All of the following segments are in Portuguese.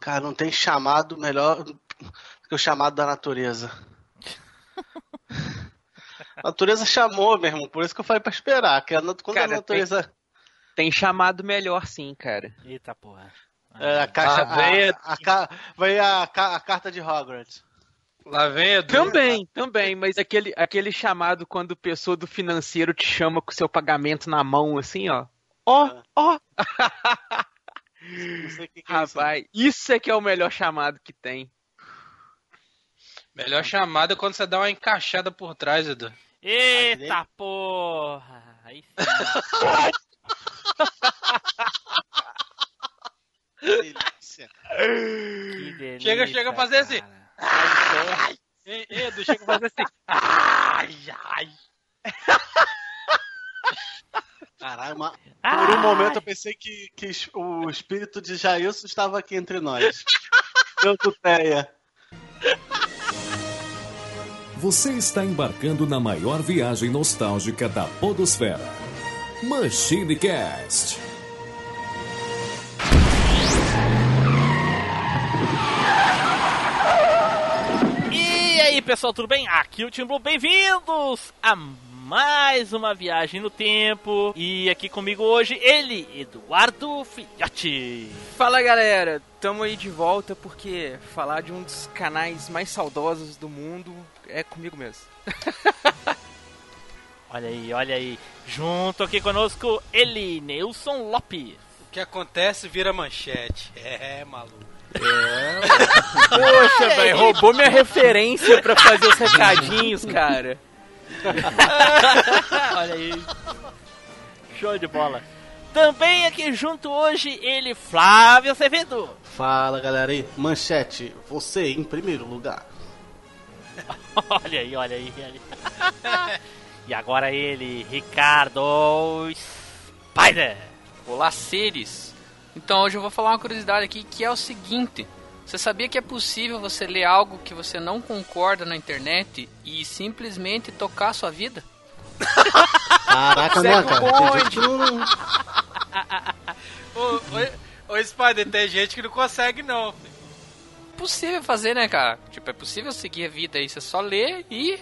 Cara, não tem chamado melhor que o chamado da natureza. A natureza chamou mesmo, por isso que eu falei pra esperar. Que a, quando Cara, a natureza. Tem chamado melhor sim, cara. Eita porra. É, a caixa. Ah, vem a, a, vem a, a carta de Hogwarts. Lá vem. Também, também, mas aquele, aquele chamado quando o pessoa do financeiro te chama com o seu pagamento na mão, assim, ó. Ó, ó, Não sei o que, que é isso. rapaz, isso é que é o melhor chamado que tem. Melhor chamada é quando você dá uma encaixada por trás, Edu. Eita porra. Aí sim. Delícia. Que delícia, Chega, chega a fazer assim. Ei, Edu, chega a fazer assim. Ai, ai. Caralho, uma- Ai. por um momento eu pensei que, que o espírito de Jailson estava aqui entre nós. Meu Tuteia. Você está embarcando na maior viagem nostálgica da Podosfera. Machine Cast. E aí, pessoal, tudo bem? Aqui é o Tim Blue. Bem-vindos a mais uma viagem no tempo. E aqui comigo hoje, ele, Eduardo Filhote. Fala galera, tamo aí de volta porque falar de um dos canais mais saudosos do mundo é comigo mesmo. Olha aí, olha aí. Junto aqui conosco, ele, Nelson Lopes. O que acontece vira manchete. É, maluco. Poxa, velho, roubou minha referência pra fazer os recadinhos, cara. Olha aí. Show de bola. Também aqui junto hoje, ele, Flávio Acevedo. Fala galera aí, manchete, você em primeiro lugar. Olha aí, olha aí, olha aí. e agora ele, Ricardo Spider. Olá, seres! Então hoje eu vou falar uma curiosidade aqui que é o seguinte: você sabia que é possível você ler algo que você não concorda na internet e simplesmente tocar a sua vida? Caraca, Segue né, o cara? Não. Ô, ô, ô, Spider, tem gente que não consegue, não. filho. Possível fazer, né, cara? Tipo, é possível seguir a vida aí, você só lê e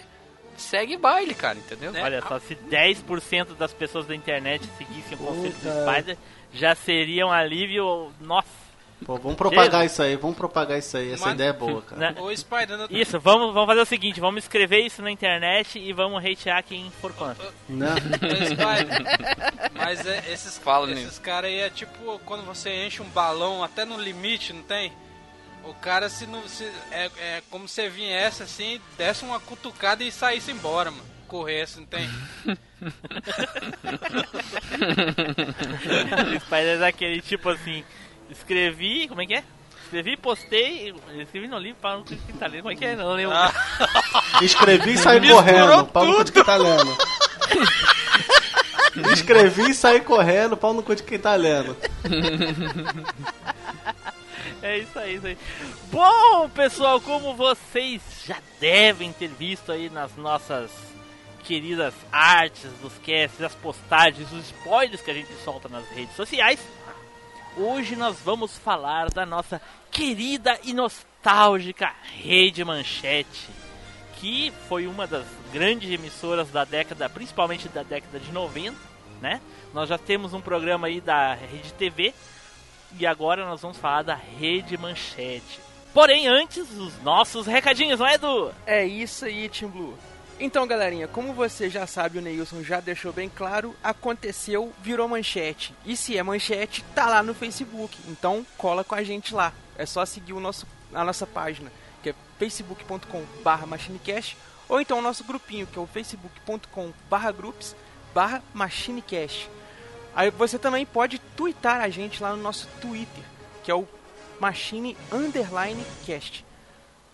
segue baile, cara, entendeu? Né? Olha só, se 10% das pessoas da internet seguissem o conselho do. Spider, já seria um alívio. Nossa. Pô, vamos propagar Chega. isso aí, vamos propagar isso aí. Essa Mano, ideia é boa, cara. Ô, Spider, não... Isso, vamos, vamos fazer o seguinte: vamos escrever isso na internet e vamos hatear quem for contra. Spider. Mas é, esses, Fala, esses caras aí é tipo quando você enche um balão até no limite, não tem? O cara, se não. Se, é, é como se viesse assim, desse uma cutucada e saísse embora, mano. Corresse, não tem? o Spider é daquele tipo assim: escrevi, como é que é? Escrevi, postei, escrevi no livro para não que tá lendo. Como é que é? Não lembro. Escrevi e saí correndo, pau no cu de quem tá lendo. Escrevi e saí correndo, pau no cu de quem tá lendo. É isso aí, isso aí. Bom, pessoal, como vocês já devem ter visto aí nas nossas queridas artes dos casts, as postagens, os spoilers que a gente solta nas redes sociais, hoje nós vamos falar da nossa querida e nostálgica Rede Manchete, que foi uma das grandes emissoras da década, principalmente da década de 90, né? Nós já temos um programa aí da Rede TV, e agora nós vamos falar da Rede Manchete. Porém, antes, os nossos recadinhos, não é, Edu? É isso aí, Team Blue. Então, galerinha, como você já sabe, o Neilson já deixou bem claro, aconteceu, virou manchete. E se é manchete, tá lá no Facebook. Então, cola com a gente lá. É só seguir o nosso, a nossa página, que é facebook.com/barra machinecast, ou então o nosso grupinho, que é o facebook.com/barra groups barra machinecast. Aí você também pode twittar a gente lá no nosso Twitter, que é o Machine Underline Cast.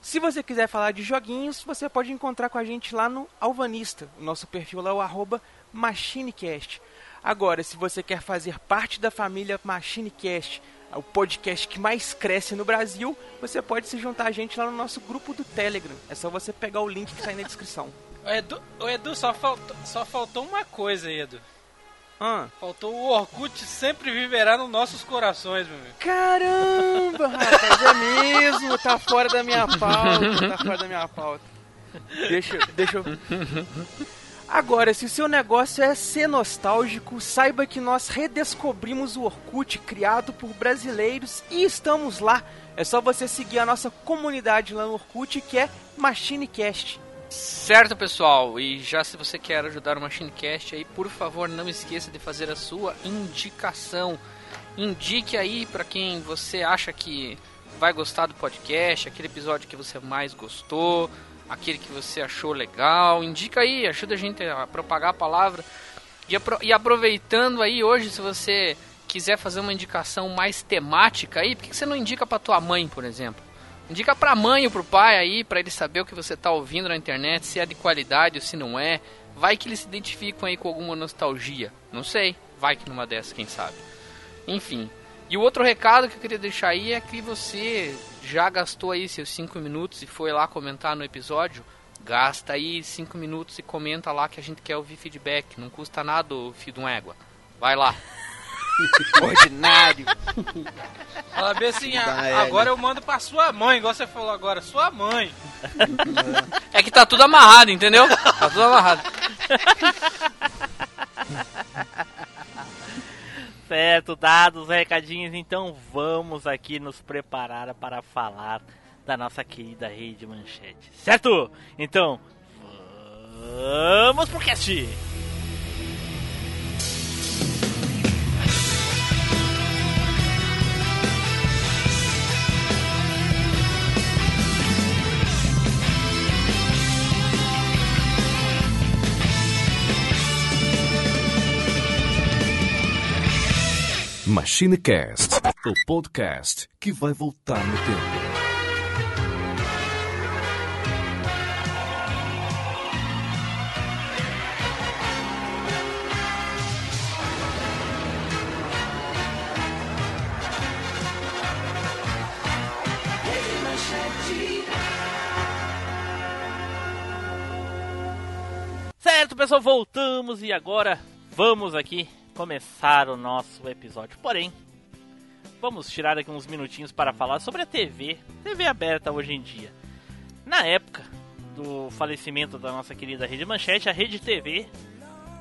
Se você quiser falar de joguinhos, você pode encontrar com a gente lá no Alvanista. O nosso perfil lá é o MachineCast. Agora, se você quer fazer parte da família MachineCast, o podcast que mais cresce no Brasil, você pode se juntar a gente lá no nosso grupo do Telegram. É só você pegar o link que está aí na descrição. Ô, Edu, ô, Edu só, faltou, só faltou uma coisa Edu. Ah, Faltou o Orkut sempre viverá nos nossos corações, meu amigo. caramba, rapaz! tá fora da minha pauta, tá fora da minha pauta. Deixa, deixa eu... Agora, se o seu negócio é ser nostálgico, saiba que nós redescobrimos o Orkut criado por brasileiros e estamos lá. É só você seguir a nossa comunidade lá no Orkut que é MachineCast. Certo, pessoal. E já se você quer ajudar o MachineCast aí, por favor, não esqueça de fazer a sua indicação. Indique aí para quem você acha que vai gostar do podcast, aquele episódio que você mais gostou, aquele que você achou legal. Indica aí, ajuda a gente a propagar a palavra. E, apro e aproveitando aí hoje, se você quiser fazer uma indicação mais temática aí, por que você não indica para tua mãe, por exemplo? Indica pra mãe ou pro pai aí, para ele saber o que você tá ouvindo na internet, se é de qualidade ou se não é. Vai que eles se identificam aí com alguma nostalgia. Não sei, vai que numa dessas, quem sabe. Enfim. E o outro recado que eu queria deixar aí é que você já gastou aí seus 5 minutos e foi lá comentar no episódio. Gasta aí 5 minutos e comenta lá que a gente quer ouvir feedback. Não custa nada o de uma égua. Vai lá. Ordinário. Fala bem assim, a- agora eu mando pra sua mãe, igual você falou agora, sua mãe. É que tá tudo amarrado, entendeu? Tá tudo amarrado. Certo, dados os recadinhos, então vamos aqui nos preparar para falar da nossa querida rede manchete. Certo? Então, vamos pro cast! MachineCast, o podcast que vai voltar no tempo. Certo, pessoal, voltamos e agora vamos aqui começar o nosso episódio. Porém, vamos tirar aqui uns minutinhos para falar sobre a TV, TV aberta hoje em dia. Na época do falecimento da nossa querida Rede Manchete, a Rede TV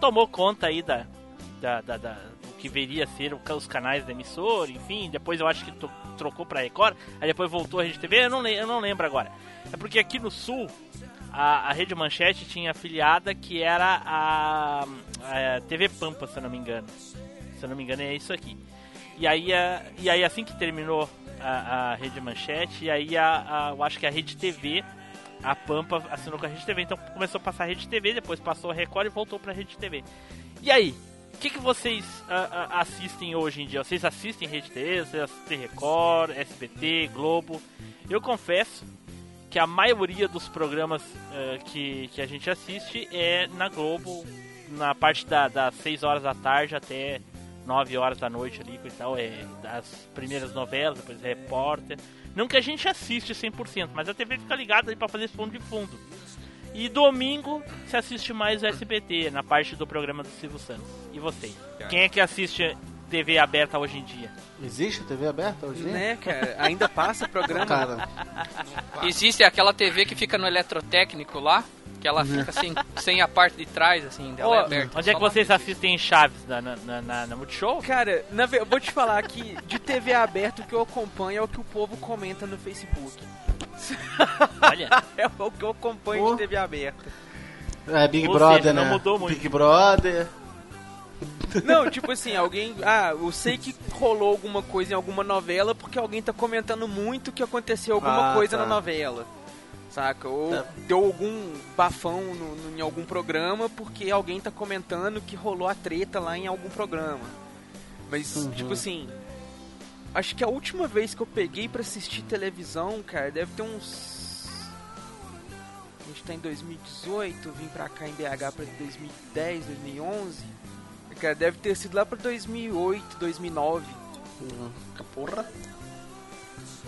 tomou conta aí da, da, da- da- do que viria a ser os canais da emissora, enfim, depois eu acho que trocou para Record, aí depois voltou a Rede TV, eu não, eu não lembro agora. É porque aqui no Sul, a, a Rede Manchete tinha afiliada que era a, a TV Pampa, se eu não me engano. Se eu não me engano é isso aqui. E aí, a- e aí assim que terminou a, a Rede Manchete, e aí a, eu acho que a Rede TV, a Pampa assinou com a Rede TV, então começou a passar a Rede TV, depois passou a Record e voltou pra Rede TV. E aí, o que, que vocês assistem hoje em dia? Vocês assistem Rede TV, vocês assistem Record, SBT, Globo? Eu confesso que a maioria dos programas eh, que, que a gente assiste é na Globo, na parte da, das 6 horas da tarde até 9 horas da noite ali, e tal, é das primeiras novelas, depois repórter. Não que a gente assiste 100%, mas a TV fica ligada pra fazer esse fundo de fundo. E domingo se assiste mais o SBT, na parte do programa do Silvio Santos. E vocês? Quem é que assiste TV aberta hoje em dia? Existe TV aberta hoje? em dia? Né, cara? Ainda passa programa. Cara, Existe aquela TV que fica no eletrotécnico lá, que ela fica sem, sem a parte de trás, assim, dela é aberta. Onde é que vocês assistem Chaves? Na, na, na, na, Multishow? Cara, na eu vou te falar que de TV aberta o que eu acompanho é o que o povo comenta no Facebook. Olha, É o que eu acompanho Pô. de TV aberta. é Big Ou Brother, seja, não né? mudou muito. Big Brother. Não, tipo assim, alguém. Ah, eu sei que rolou alguma coisa em alguma novela porque alguém tá comentando muito que aconteceu alguma Ah, coisa tá. na novela. Saca? Ou Tá. deu algum bafão no- no- em algum programa porque alguém tá comentando que rolou a treta lá em algum programa. Mas, Uhum. tipo assim. Acho que a última vez que eu peguei pra assistir televisão, cara, deve ter uns. A gente tá em 2018, eu vim pra cá em BH pra 2010, 2011. Cara, deve ter sido lá pra 2008, 2009. Porra.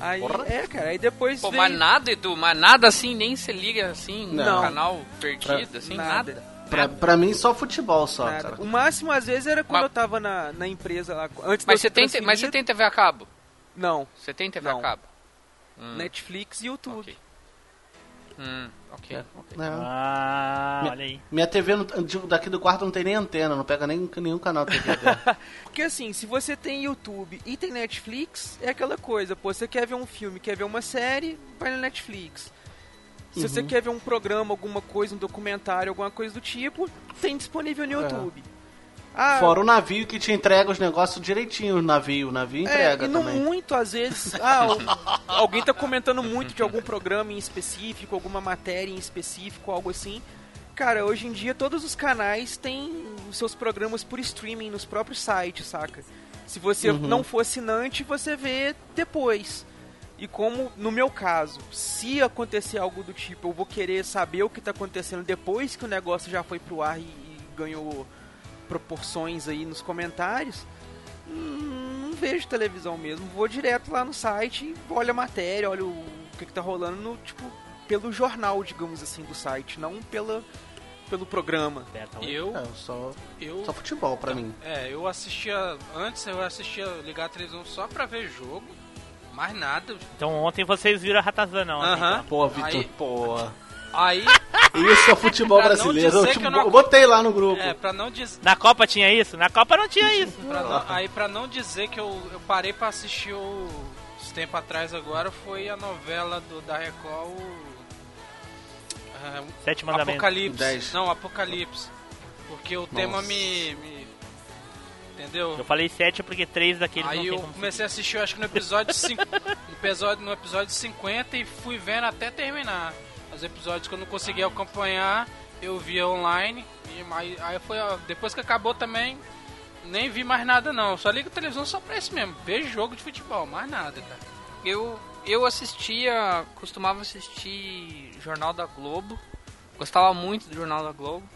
Aí, Porra. é, cara, aí depois Pô, veio... mas nada, Edu, mas nada assim, nem se liga assim no Não. canal perdido, assim, nada. nada. Pra, pra mim, só futebol só, nada. cara. O máximo, às vezes, era quando Mas- eu tava na, na empresa lá. Antes Mas você, tem, mas você tem TV a cabo? Não, Você tem TV Não. a cabo? Hum, Netflix e YouTube. ok. Hum, ok. É. ok. É. Ah, Minha- olha aí. Minha TV de- daqui do quarto não tem nem antena, não pega nem nenhum canal TV. Porque assim, se você tem YouTube e tem Netflix, é aquela coisa, pô, você quer ver um filme, quer ver uma série, vai na Netflix. Se você quer ver um programa, alguma coisa, um documentário, alguma coisa do tipo, tem disponível no YouTube. Ah, Fora o navio que te entrega os negócios direitinho, o navio. O navio entrega é, e não também. muito, às vezes. Ah, o- alguém tá comentando muito de algum programa em específico, alguma matéria em específico, algo assim. Cara, hoje em dia todos os canais têm os seus programas por streaming nos próprios sites, saca? Se você não for assinante, você vê depois. E como, no meu caso, se acontecer algo do tipo, eu vou querer saber o que tá acontecendo depois que o negócio já foi pro ar e, e ganhou proporções aí nos comentários, hum, não vejo televisão mesmo. Vou direto lá no site, olho a matéria, olho o que, que tá rolando no, tipo, pelo jornal, digamos assim, do site, não pela, pelo programa. Aberta, Eu, É, só, eu, só futebol pra mim. é, eu assistia, antes eu assistia ligar a televisão só pra ver jogo, mais nada. Então ontem vocês viram a Ratazana ontem. Aham. então. Pô, Vitor, Aí- pô. Aí, Isso é futebol brasileiro. Eu, te eu não- eu botei lá no grupo. é, pra não dizer... Na Copa tinha isso? Na Copa não tinha isso. Pra não- aí pra não dizer que eu, eu parei pra assistir o, esse tempo atrás agora foi a novela do, da Record o, é, Sete mandamentos. Apocalipse. Dez. Não, Apocalipse. Porque o tema me, me- Entendeu? Eu falei sete porque três daqueles não Aí tem eu comecei a assistir, eu acho que no episódio, cin- no episódio no episódio 50 e fui vendo até terminar. Os episódios que eu não conseguia acompanhar, eu via online. E aí, aí foi, ó, depois que acabou também, nem vi mais nada não. Só ligo a televisão só pra isso mesmo. Vejo jogo de futebol, mais nada, cara. Eu, eu assistia, costumava assistir Jornal da Globo. Gostava muito do Jornal da Globo.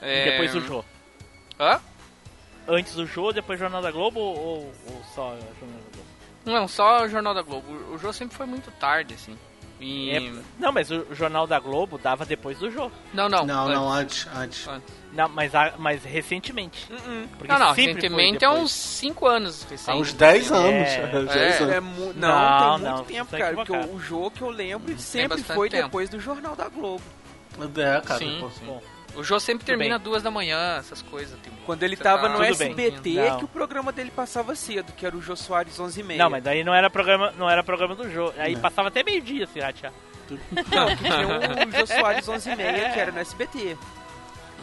E É, depois do jogo. Hã? Antes do jogo, depois Jornal da Globo ou, ou- ou só Jornal da Globo? Não, só o Jornal da Globo. O jogo sempre foi muito tarde, assim. E... É- não, mas o Jornal da Globo dava depois do jogo. Não, não. Não, não, antes. antes, antes. Antes. Não, mas, a- mas recentemente. Porque Não, não, sempre foi recentemente é uns 5 anos. Recente. Há uns 10 anos. É, Uns 10 é. anos. É mu- não, Não, tem não, muito tempo, você tá cara. Porque o, jogo que eu lembro sempre bastante foi tempo. depois do Jornal da Globo. É, cara. Sim, pô. sim. Bom, O jogo sempre termina duas da manhã, essas coisas. Tipo. Quando ele tava tá- no. SBT, Não. que o programa dele passava cedo, que era o Jô Soares 11 h 30 Não, mas daí não era programa, não era programa do jogo. Aí passava até meio-dia, se ratear. Não, que tinha o Jô Soares 11 h 30 que era no SBT.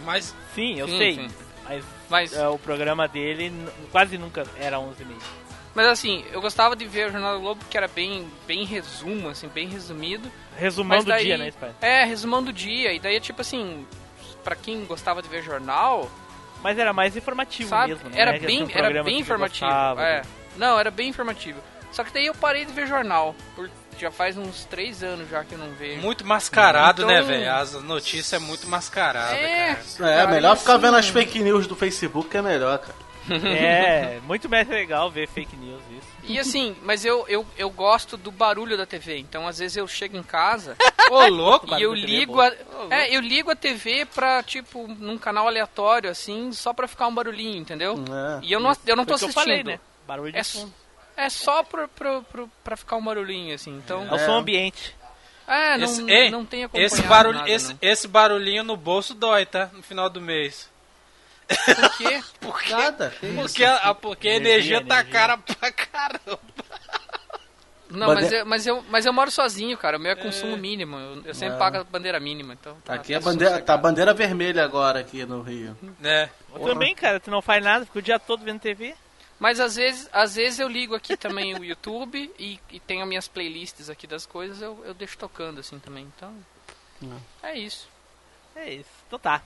Mas Sim, eu Sim, sei. sim. Mas Mas, é, o programa dele quase nunca era 11 e meio. mas assim, eu gostava de ver o Jornal da Globo, que era bem, bem resumo, assim, bem resumido. Resumão Mas do daí, dia, né, Spider? É, resumão do dia. E daí, tipo assim, pra quem gostava de ver jornal, Mas era mais informativo sabe? mesmo, né? Era bem, um era bem informativo. gostava, é. né? Não, era bem informativo. Só que daí eu parei de ver jornal. Por, já faz uns três anos já que eu não vejo. muito mascarado, Então- né, velho? As notícias é muito mascarada, É, cara. É, cara, melhor ficar vendo as fake news do Facebook que é melhor, cara. É, muito mais legal ver fake news isso. E assim, mas eu, eu, eu gosto do barulho da TV. Então, às vezes eu chego em casa Ô, louco! e eu é ligo a, é, eu ligo a TV pra, tipo, num canal aleatório, assim, só pra ficar um barulhinho, entendeu? É. E eu não, eu não tô assistindo. eu falei, né? Barulho de É, fundo. é só pra, pra, pra, pra ficar um barulhinho, assim. Então, É o som ambiente. é, não, Esse, ei, não tem acompanhado esse, barulho, nada, esse, não. esse barulhinho no bolso dói, tá? No final do mês. Por quê? Porque, Nada. a, porque a Energia, energia, tá energia. cara pra caramba. Não, Bande- mas eu, mas, eu, mas eu moro sozinho, cara. O meu é consumo mínimo. Eu, eu sempre É. pago a bandeira mínima. Então tá, Aqui é tá bandeira, sossegado. tá bandeira vermelha agora aqui no Rio. Né? Eu também, cara, tu não faz nada, fica o dia todo vendo TV. Mas às vezes, às vezes eu ligo aqui também o YouTube e, e tenho as minhas playlists aqui das coisas, eu, eu deixo tocando assim também. Então. É isso. É isso. Então tá.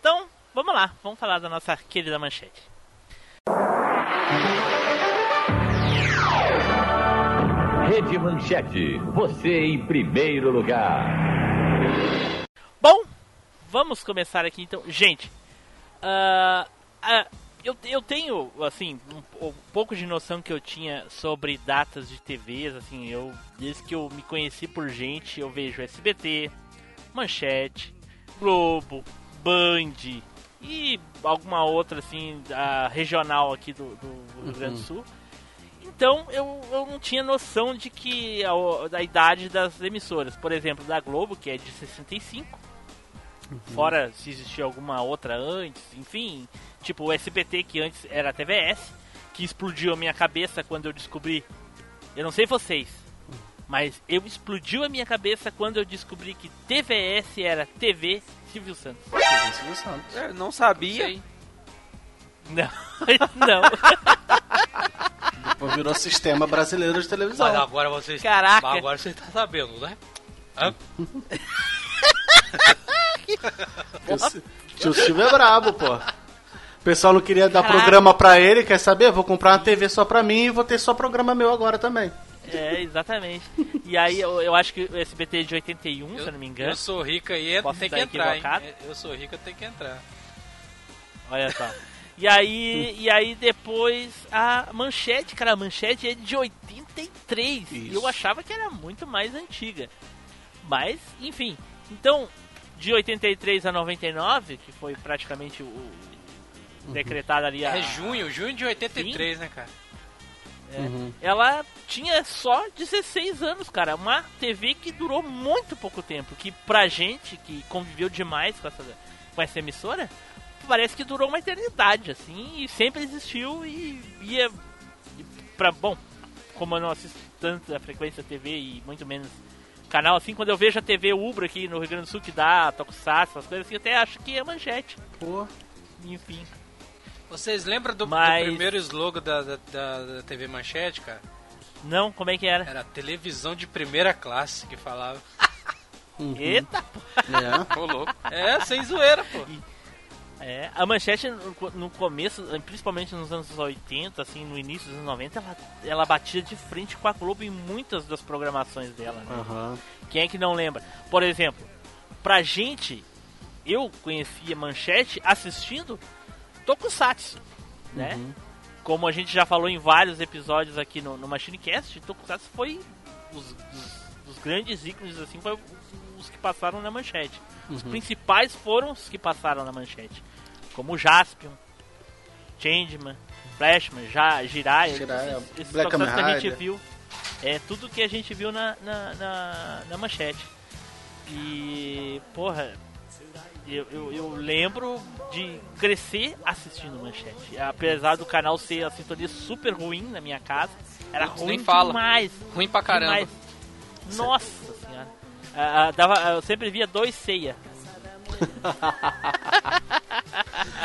Então, vamos lá. Vamos falar da nossa querida manchete. Rede Manchete, você em primeiro lugar. Bom, vamos começar aqui então. Gente, ah, ah, eu, eu tenho, assim, um, um pouco de noção que eu tinha sobre datas de TVs, assim, eu, desde que eu me conheci por gente, eu vejo SBT, Manchete, Globo, Band e alguma outra, assim, a regional aqui do, do Rio Grande do Sul. Então eu, eu não tinha noção de que a, da idade das emissoras. Por exemplo, da Globo, que é de 65. Fora se existia alguma outra antes, enfim. Tipo o SBT, que antes era a TVS, que explodiu a minha cabeça quando eu descobri. Eu não sei vocês, mas eu explodiu a minha cabeça quando eu descobri que TVS era TV Silvio Santos. Silvio Santos. Eu não sabia. Sei. Não, não. Depois virou Sistema Brasileiro de Televisão. Mas agora você Caraca. Agora você tá sabendo, né? Hã? Tio, tio Silvio é brabo, pô. O pessoal não queria dar Caraca. programa pra ele, quer saber? Vou comprar uma TV só pra mim e vou ter só programa meu agora também. É, exatamente. E aí eu, eu acho que o SBT é de 81, se eu não me engano. Eu sou rica e Posso tem que entrar, hein? equivocado? Eu sou rica, tem que entrar. Olha só. E aí, e aí depois a manchete, cara, a manchete é de 83. E eu Isso. achava que era muito mais antiga. Mas, enfim. Então, de 83 a 99, que foi praticamente o, o decretado ali a, É junho, junho de 83, né, cara? Uhum. ela tinha só 16 anos, cara. Uma TV que durou muito pouco tempo. Que pra gente que conviveu demais com essa, com essa emissora, parece que durou uma eternidade, assim. E sempre existiu e ia. e Pra, bom, como eu não assisto tanto a frequência TV e muito menos canal, assim, quando eu vejo a TV Ubra aqui no Rio Grande do Sul que dá Tokusatsu, essas coisas assim, eu até acho que é manchete. Pô. Enfim. Vocês lembram do, do Mas- primeiro slogan da, da, da- TV Manchete, cara? Não, como é que era? Era televisão de primeira classe que falava. Uhum. Eita! É. Ô, louco. É, sem zoeira, pô. É, a manchete no, co- no começo, principalmente nos anos 80, assim, no início dos anos 90, ela, ela batia de frente com a Globo em muitas das programações dela. né? Aham. Quem é que não lembra? Por exemplo, pra gente, eu conhecia manchete assistindo Tokusatsu, né? Como a gente já falou em vários episódios aqui no, no MachineCast, Tokusatsu foi os, os- os grandes ícones, assim, foi os que passaram na manchete. Os principais foram os que passaram na manchete. Como Jaspion, Changeman, Flashman, ja, Jiraiya, Jiraiya, esses, esses Black tokusatsu que a gente viu. É tudo que a gente viu na, na, na, na manchete. E, porra, eu, eu, eu lembro de crescer assistindo manchete. Apesar do canal ser a sintonia super ruim na minha casa, era Putz, ruim fala. demais. Ruim pra caramba. Demais. Nossa senhora. Ah, ah, dava, eu sempre via dois ceia.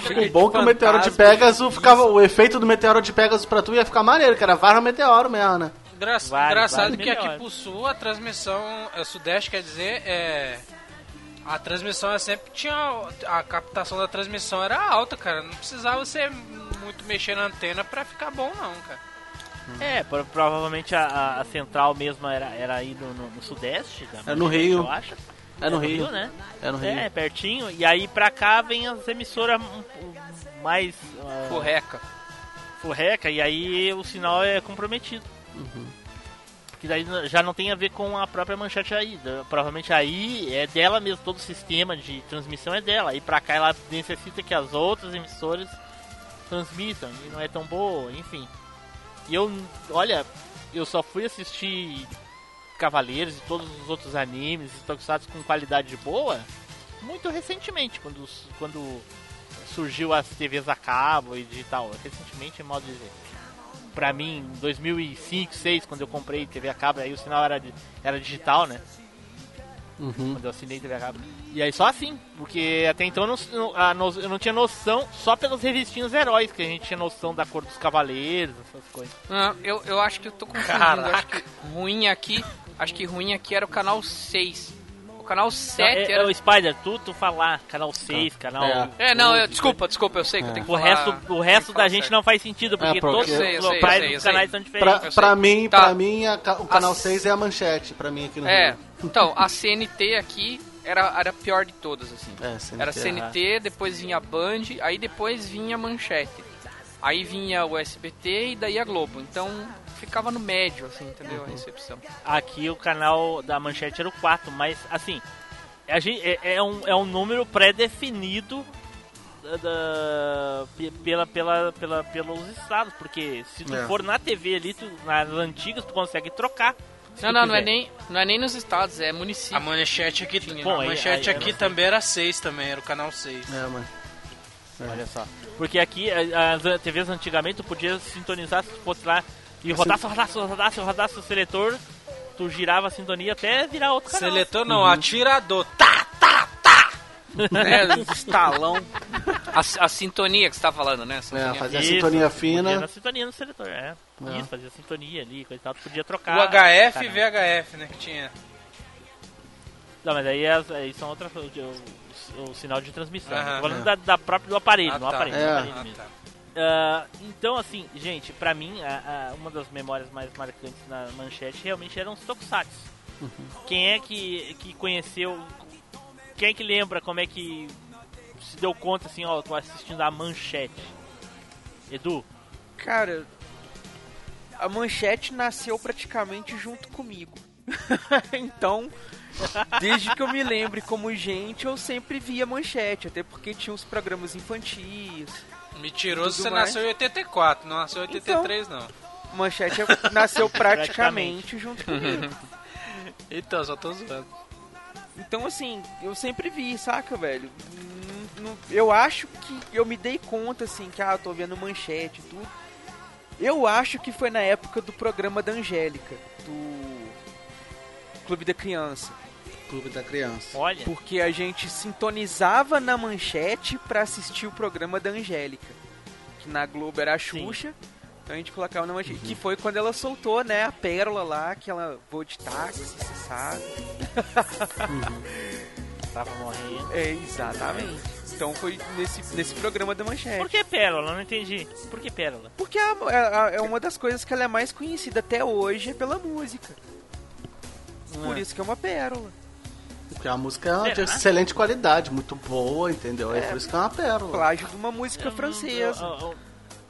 O bom que o meteoro de Pegasus ficava. O efeito do meteoro de Pegasus pra tu ia ficar maneiro, que era varra meteoro mesmo, né? Engra- Vários, engraçado vários que aqui pro sul a transmissão. É, sudeste quer dizer, é. A transmissão é sempre tinha. A captação da transmissão era alta, cara. Não precisava você muito mexer na antena pra ficar bom, não, cara. É, pro- provavelmente a, a- a central mesmo era, era aí no, no- no sudeste. Da É no Rio. Eu acho. É no Rio. né? É no Rio. É, pertinho. E aí pra cá vem as emissoras mais ah, Furreca. furreca e aí o sinal é comprometido. Porque daí já não tem a ver com a própria manchete aí. Provavelmente aí é dela mesmo, todo o sistema de transmissão é dela. E pra cá ela necessita que as outras emissoras transmitam e não é tão boa, enfim. E eu, olha, eu só fui assistir Cavaleiros e todos os outros animes e tokusatsu com qualidade boa muito recentemente, quando, quando surgiu as TVs a cabo e digital. Recentemente, é modo de dizer. Pra mim, em 2005, 2006, quando eu comprei TV a cabo, aí o sinal era, era digital, né? Uhum. Quando eu assinei TV a cabo. E aí só assim, porque até então eu não, não- a no- eu não tinha noção, só pelas revistinhas heróis, que a gente tinha noção da cor dos cavaleiros, essas coisas. Não, eu, eu acho que eu tô confundindo. Eu acho que ruim aqui. Acho que ruim aqui era o canal 6. O canal 7 é, era. é o Spider, tu, tu falar, canal 6, canal. É. É, não, eu, desculpa, desculpa, eu sei que eu tenho que O falar. resto, o resto da gente não faz sentido, porque, porque- todos sei, os sei, locais sei, dos canais são diferentes. Pra, pra mim, Tá. pra mim a o canal As- 6 é a manchete, pra mim aqui no É, Rio. então, a CNT aqui era, era a pior de todas, assim. É, CNT, Era CNT, depois vinha a Band, aí depois vinha a Manchete. Aí vinha o SBT e daí a Globo. Então ficava no médio, assim, entendeu? A recepção. Aqui o canal da manchete era o 4, mas assim, a gente, é, é um, é um número pré-definido da- da- pe- pela, pela, pela, pelos estados, porque se tu É. for na TV ali, tu, nas antigas, tu consegue trocar. Não, não, não é, nem, não é nem nos estados, é município. A manchete aqui, Tinha. Bom, a manchete aí- aqui aí- também era 6 também, era o canal 6. É, mano. Olha só. Porque aqui, as TVs antigamente, tu podia sintonizar se tu fosse lá e rodasse, rodasse, rodasse, rodasse o seletor, tu girava a sintonia até virar outro canal. Seletor não, atirador. Tá, tá, tá! né? Os estalão. A, a sintonia que você tá falando, né? A É, fazer a sintonia fina. na sintonia no seletor, é. É. Isso, fazia sintonia ali, coisa e tal, tu podia O trocar. HF e. VHF, né, que tinha. Não, mas aí, as, aí são outras coisas, o, o, o sinal de transmissão. Falando É. da, da própria do aparelho, Ah, do tá. aparelho, É. do aparelho Ah, mesmo. tá. Ah, então, assim, gente, pra mim, uma das memórias mais marcantes na manchete realmente eram os Tokusatsu. Quem é que, que conheceu. Quem é que lembra como é que se deu conta assim, ó, tô assistindo a manchete? Edu? Cara, a manchete nasceu praticamente junto comigo. então, desde que eu me lembre como gente, eu sempre via manchete, até porque tinha os programas infantis. Mentiroso, você mais. nasceu em 84, não nasceu em 83, não. Manchete nasceu praticamente junto comigo. Então, só tô zoando. Então, assim, eu sempre vi, saca, velho? Eu acho que eu me dei conta, assim, que, ah, eu tô vendo manchete e tudo. Eu acho que foi na época do programa da Angélica, do Clube da Criança. Clube da Criança. Olha. Porque a gente sintonizava na manchete pra assistir o programa da Angélica. Que na Globo era a Sim. Xuxa. Então a gente colocava na manchete. Que foi quando ela soltou, né, a pérola lá, que ela voou de táxi, você sabe. Tava morrendo. É, exatamente. Então foi nesse, nesse programa da manchete. Por que pérola? Não entendi. Por que pérola? Porque a- é, é uma das coisas que ela é mais conhecida até hoje é pela música. Por Ah. isso que é uma pérola. Porque a música é de excelente qualidade, muito boa, entendeu? É, É. por isso que é uma pérola. Plágio de uma música Eu não- francesa. eu- O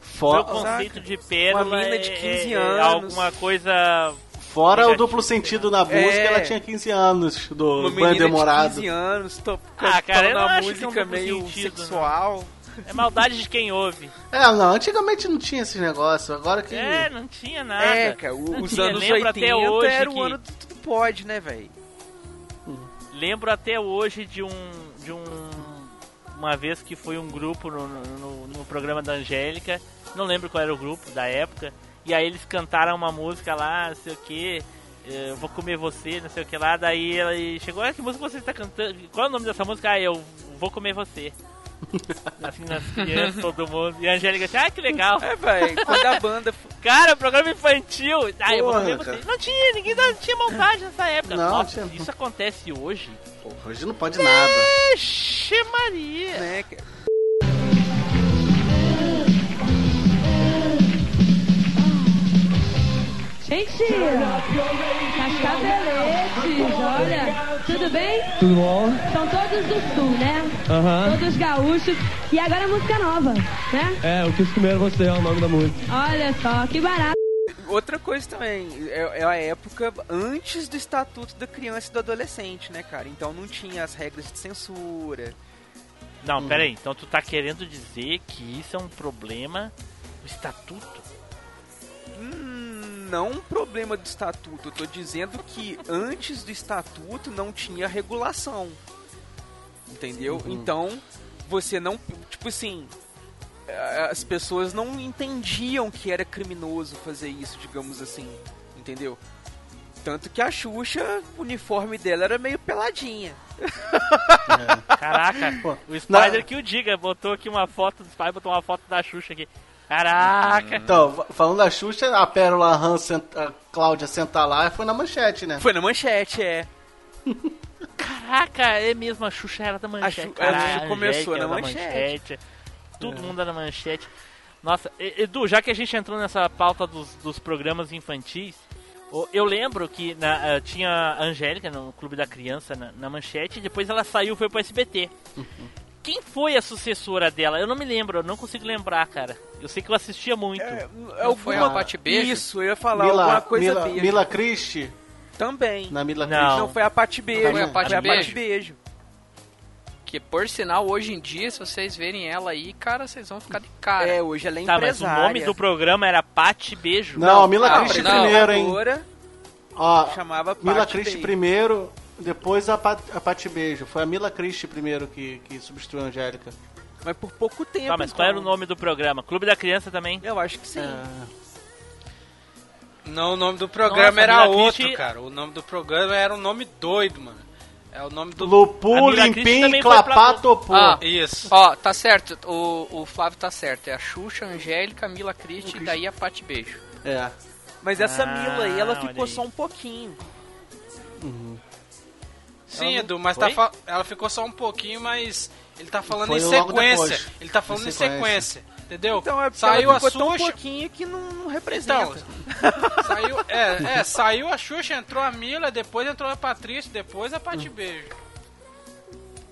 Fora, conceito de pérola Uma mina é- de 15 é- é anos. alguma coisa fora o duplo sentido na música, É. ela tinha 15 anos, do Uma Banho menina de Demorado. 15 anos, to Ah, cara, eu não uma acho que é um música meio sentido, sexual. É maldade de quem ouve. É, não, antigamente não tinha esse negócio, agora que... É, não tinha nada. É, cara, o- Não os tinha. anos Lembro 80 até hoje era o que- ano do tudo pode, né, velho? Lembro até hoje de um. de um. Uma vez que foi um grupo no, no, no programa da Angélica. Não lembro qual era o grupo da época. E aí eles cantaram uma música lá, não sei o que. Eu vou comer você, não sei o que lá. Daí ela chegou, ah, que música você está cantando? Qual é o nome dessa música? Ah, eu vou comer você. Assim, nas crianças, todo mundo. E a Angélica disse, ah, que legal. É, velho, quando a banda. Cara, programa infantil. Ah, eu vou Porra, comer você. cara. Não tinha, ninguém não tinha montagem nessa época. Não, Nossa, tinha- isso acontece hoje. Pô, hoje não pode nada. Vixe Maria. Né, cara? Gente, Cascaveletes, olha, tudo bem? Tudo bom? São todos do sul, né? Todos gaúchos. E agora música nova, né? É, eu quis comer você é o nome da música. Olha só, que barato. Outra coisa também, é, é a época antes do Estatuto da Criança e do Adolescente, né, cara? Então não tinha as regras de censura. Não, pera aí. Então tu tá querendo dizer que isso é um problema do estatuto? Hum, não um problema do Estatuto. Eu tô dizendo que antes do Estatuto não tinha regulação. Entendeu? Então, você não. Tipo assim. As pessoas não entendiam que era criminoso fazer isso, digamos assim. Entendeu? Tanto que a Xuxa, o uniforme dela era meio peladinha. Caraca, Pô, o Spider não. que o diga, botou aqui uma foto do Spider, botou uma foto da Xuxa aqui. Caraca! Então, falando da Xuxa, a Pérola Han, a Cláudia senta lá foi na manchete, né? Foi na manchete, é. Caraca, é mesmo, a Xuxa era da manchete. A Xu- a Caralho, Xuxa começou na da manchete. Todo mundo era manchete. Nossa, Edu, já que a gente entrou nessa pauta dos, dos programas infantis, eu lembro que na- eh, tinha a Angélica no Clube da Criança na, na manchete, e depois ela saiu e foi pro SBT. Quem foi a sucessora dela? Eu não me lembro, eu não consigo lembrar, cara. Eu sei que eu assistia muito. É, Não foi a Pati Beijo? Isso, eu ia falar alguma Mila, coisa Mila, beijo. Mila Christie, Também. na Mila Não. Christie. Não, foi a Pati Beijo. Foi a a Beijo? Beijo. Que por sinal, hoje em dia, se vocês verem ela aí, cara, vocês vão ficar de cara. É, hoje ela é Tá, mas o empresária. nome do programa era Pate Beijo. Não, Mila Ah, Christie não. primeiro, hein? chamava Mila Christie primeiro, depois a, Pat, a Patti Beijo. Foi a Mila Christie primeiro que, que substituiu a Angélica. Mas por pouco tempo. Tá, mas então. qual era o nome do programa? Clube da Criança também? Eu acho que sim. É, Não, o nome do programa Nossa, era Mila outro, Christie- cara. O nome do programa era um nome doido, mano. É o nome do. Lupu, Limpim, também foi pra- Clapá, Topô. Ah, Isso. Ó, tá certo, o, o Flávio tá certo. É a Xuxa, a Angélica, a Mila Christie e daí a Pati Beijo. É. Mas essa Ah, Mila aí, ela olha ficou aí. só um pouquinho. Sim, não- Edu, mas tá fa- ela ficou só um pouquinho, mas ele tá falando Foi em sequência. Ele tá falando Em em sequência. sequência. Entendeu? Então é porque saiu ela a Xuxa. pouquinho que não, não representa. Então, saiu, é, é, saiu a Xuxa, entrou a Mila, depois entrou a Patrícia, depois a Pati Beijo.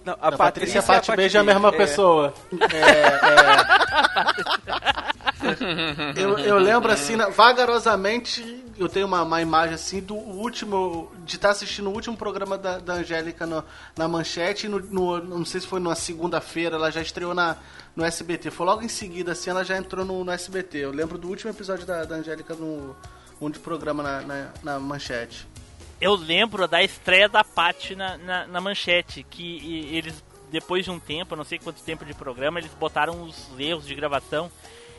Não, A, Patrícia e a Patti Beijo é a mesma pessoa. É, é. eu, eu lembro assim, na- vagarosamente, eu tenho uma, uma imagem assim do último. de estar assistindo o último programa da, da Angélica no- na manchete. No, no- não sei se foi numa segunda-feira, ela já estreou na, no SBT. Foi logo em seguida, assim, ela já entrou no, no SBT. Eu lembro do último episódio da, da Angélica no. Um de programa na, na, na manchete. Eu lembro da estreia da Paty na, na, na manchete, que eles, depois de um tempo, não sei quanto tempo de programa, eles botaram os erros de gravação.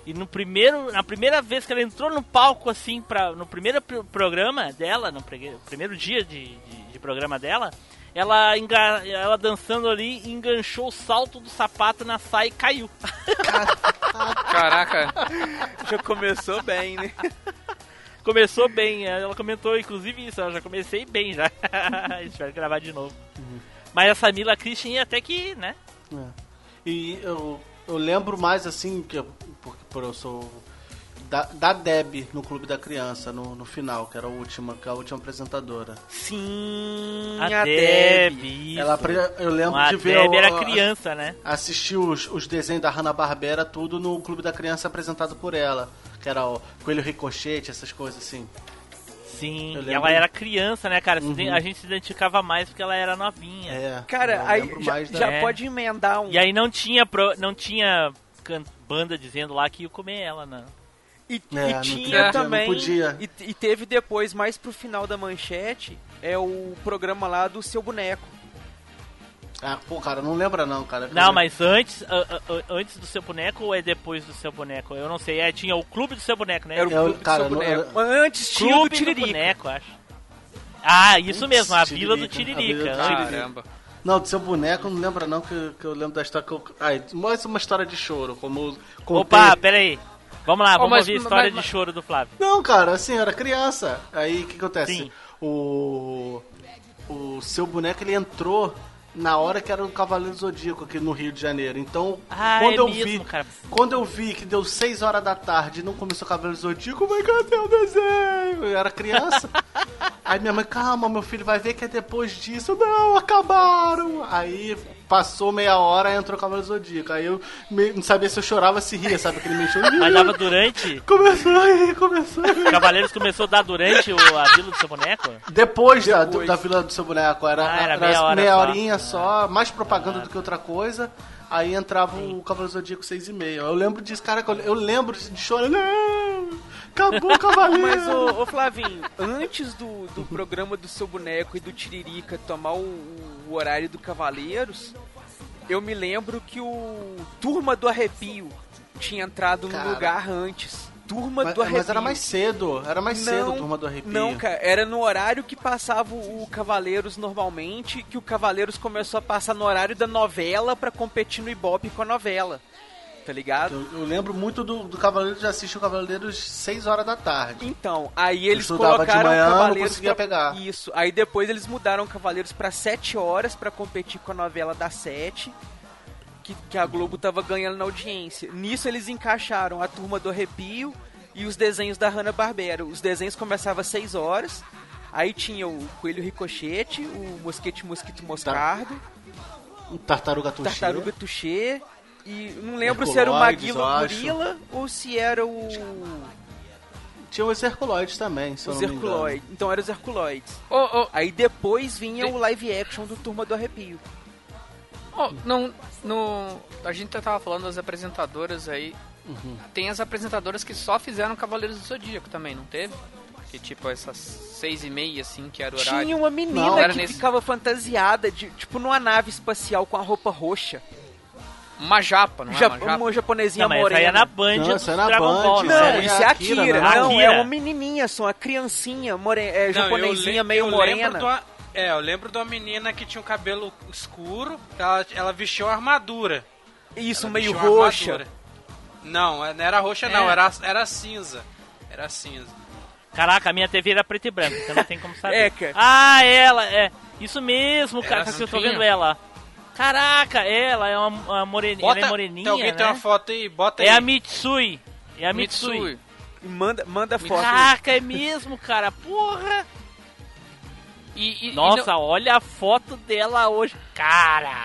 E no primeiro, na primeira vez que ela entrou no palco, assim, pra, no primeiro pr- programa dela, no primeiro dia de, de, de programa dela, ela, enga, ela dançando ali, enganchou o salto do sapato na saia e caiu. Caraca, Já começou bem, né? Começou bem, ela comentou inclusive isso, eu já comecei bem já. Espero gravar de novo. Mas essa Mila Christian até que, né? É. E eu, eu lembro mais assim, que eu, porque por eu sou da, da Deb no Clube da Criança, no, no final, que era a última, que é a última apresentadora. Sim, A, a Deb, Deb. Ela, eu lembro a de ver Deb o- era a- criança, né? assistir os, os desenhos da Hanna-Barbera, tudo no Clube da Criança apresentado por ela. Que era o Coelho Ricochete, essas coisas assim. Sim, e ela era criança, né, cara? Uhum. A gente se identificava mais porque ela era novinha. É, Cara, aí já, da- já É. pode emendar um. E aí não tinha, pro- não tinha can- banda dizendo lá que ia comer ela, né? E, É, e não tinha podia, não também. podia. E, e teve depois, mais pro final da manchete, é o programa lá do seu boneco. Ah, pô, cara, não lembra não, cara. Não, mas antes, a- a- antes do seu boneco ou é depois do seu boneco? Eu não sei. É, tinha o clube do seu boneco, né? Era o Eu- clube cara, do seu não- boneco. eu- Mas antes tinha o clube do do Tiririca. boneco, acho. Ah, isso Putz, mesmo, a Tiririca, vila do. Tiririca. caramba. Não, do seu boneco, não lembra não que, que eu lembro da história que eu. Ai, mais uma história de choro, como. contei. Opa, peraí. Vamos lá, Oh, vamos mas- ouvir a história mas- de choro do Flávio. Não, cara, assim, eu era criança. Aí o que acontece? Sim. O. O seu boneco ele entrou na hora que era o Cavaleiro Zodíaco aqui no Rio de Janeiro. Então, Ah, quando é eu mesmo, vi. cara. Quando eu vi que deu 6 horas da tarde e não começou o Cavaleiro Zodíaco, vai cadê o desenho? Eu era criança. Aí minha mãe, calma, meu filho vai ver que é depois disso. Não, acabaram. Aí passou meia hora e entrou o Cavaleiro Zodíaco. Aí eu me- não sabia se eu chorava ou se ria, sabe? Aquele meio choro. Mas dava durante. Começou aí, começou aí. Cavaleiros começou a dar durante o, a vila do seu boneco? Depois, da, Depois. da Vila do Seu Boneco, era, Ah, era era meia hora meia só. horinha só, mais propaganda do que outra coisa. Aí entrava o Cavaleiro Zodíaco 6 e meia. Eu lembro disso, cara, eu- eu lembro de chorar. Acabou o Cavaleiro! Mas, ô, ô Flavinho, antes do, do programa do seu boneco e do Tiririca tomar o, o horário do Cavaleiros, eu me lembro que o Turma do Arrepio tinha entrado Cara. no lugar antes. Turma mas, do Arrepio. mas era mais cedo, era mais cedo, Não, Turma do Arrepio. Não, cara, era no horário que passava o Cavaleiros normalmente, que o Cavaleiros começou a passar no horário da novela pra competir no Ibope com a novela. Tá ligado? Eu, eu lembro muito do, do Cavaleiro de assistir o Cavaleiros 6 horas da tarde. Então, aí eles estudava de colocaram manhã, não Cavaleiros conseguia pra... pegar. Isso. Aí depois eles mudaram Cavaleiros pra 7 horas pra competir com a novela das 7. Que, que a Globo tava ganhando na audiência. Nisso eles encaixaram a turma do arrepio e os desenhos da Hanna-Barbera. Os desenhos começavam às 6 horas. Aí tinha o Coelho Ricochete, o Mosquete Mosquito Moscardo, Um Tartaruga Tuxê. Tartaruga Tuxê. E não lembro se era o Maguila eu. Gorila ou se era o. Tinha os Herculoides também, se eu Os não me engano. Herculoides. Então eram os Herculoides. Ô, ô, Aí depois vinha o live action do Turma do Arrepio. Oh, não, no, a gente tava falando das apresentadoras aí. Tem as apresentadoras que só fizeram Cavaleiros do Zodíaco também, não teve? Que tipo, essas seis e meia, assim, que era o horário. Tinha uma menina Não, era que nesse- ficava fantasiada, de, tipo, numa nave espacial com a roupa roxa. Uma japa, não é Ja- uma japa? uma japonesinha Não, essa aí morena. é na Band Não, do essa é na Dragon Band, Ball, né? Não, né? é isso é a a Akira, Akira. né? Não, Akira. é uma menininha só, uma criancinha, more... é, Não, japonesinha le- meio eu morena. Uma- é, eu lembro de uma menina que tinha um cabelo escuro, ela, ela vestiu uma armadura. Isso, Ela meio roxa. armadura. Não, não era roxa não, É. era, era cinza. Era cinza. Caraca, a minha TV era preto e branco, então não tem como saber. É, cara. Ah, ela, é. Isso mesmo, cara, que eu tô vendo ela. Caraca, ela é uma, uma moreninha, ela é moreninha, tem alguém né? tem uma foto aí, bota É aí. a Mitsui. É a Mitsui. Mitsui. Manda, manda foto. Caraca, é mesmo, cara. Porra. E, e- e Nossa, não- olha a foto dela hoje. Caraca.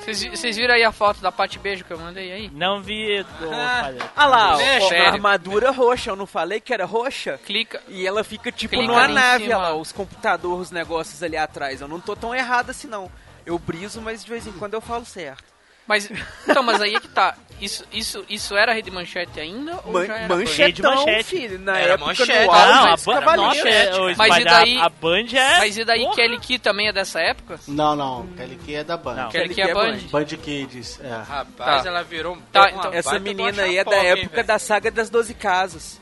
Vocês vi- vocês viram aí a foto da Pati Beijo que eu mandei aí? Não vi. ô, padre. Ah lá, ó, a armadura roxa, eu não falei que era roxa? Clica. E ela fica tipo Clica numa nave, cima. olha lá, os computadores, os negócios ali atrás. Eu não tô tão errado assim não. Eu briso, mas de vez em quando eu falo certo. Mas, então, mas aí é que tá. Isso, isso, isso era Rede Manchete ainda? Ou Man já era manchetão, Manchete. filho. Na Era época manchete. no Não, a Band. Nossa, o Mas e daí- A Band é. Mas e daí Porra. Kelly Key também é dessa época? Não, não. Kelly Key é da Band. Não. Kelly Kelly Key é é Band? Band. Kids, é. Rapaz, Tá. ela virou um Tá, uma então- Essa menina aí é da época da saga das 12 casas.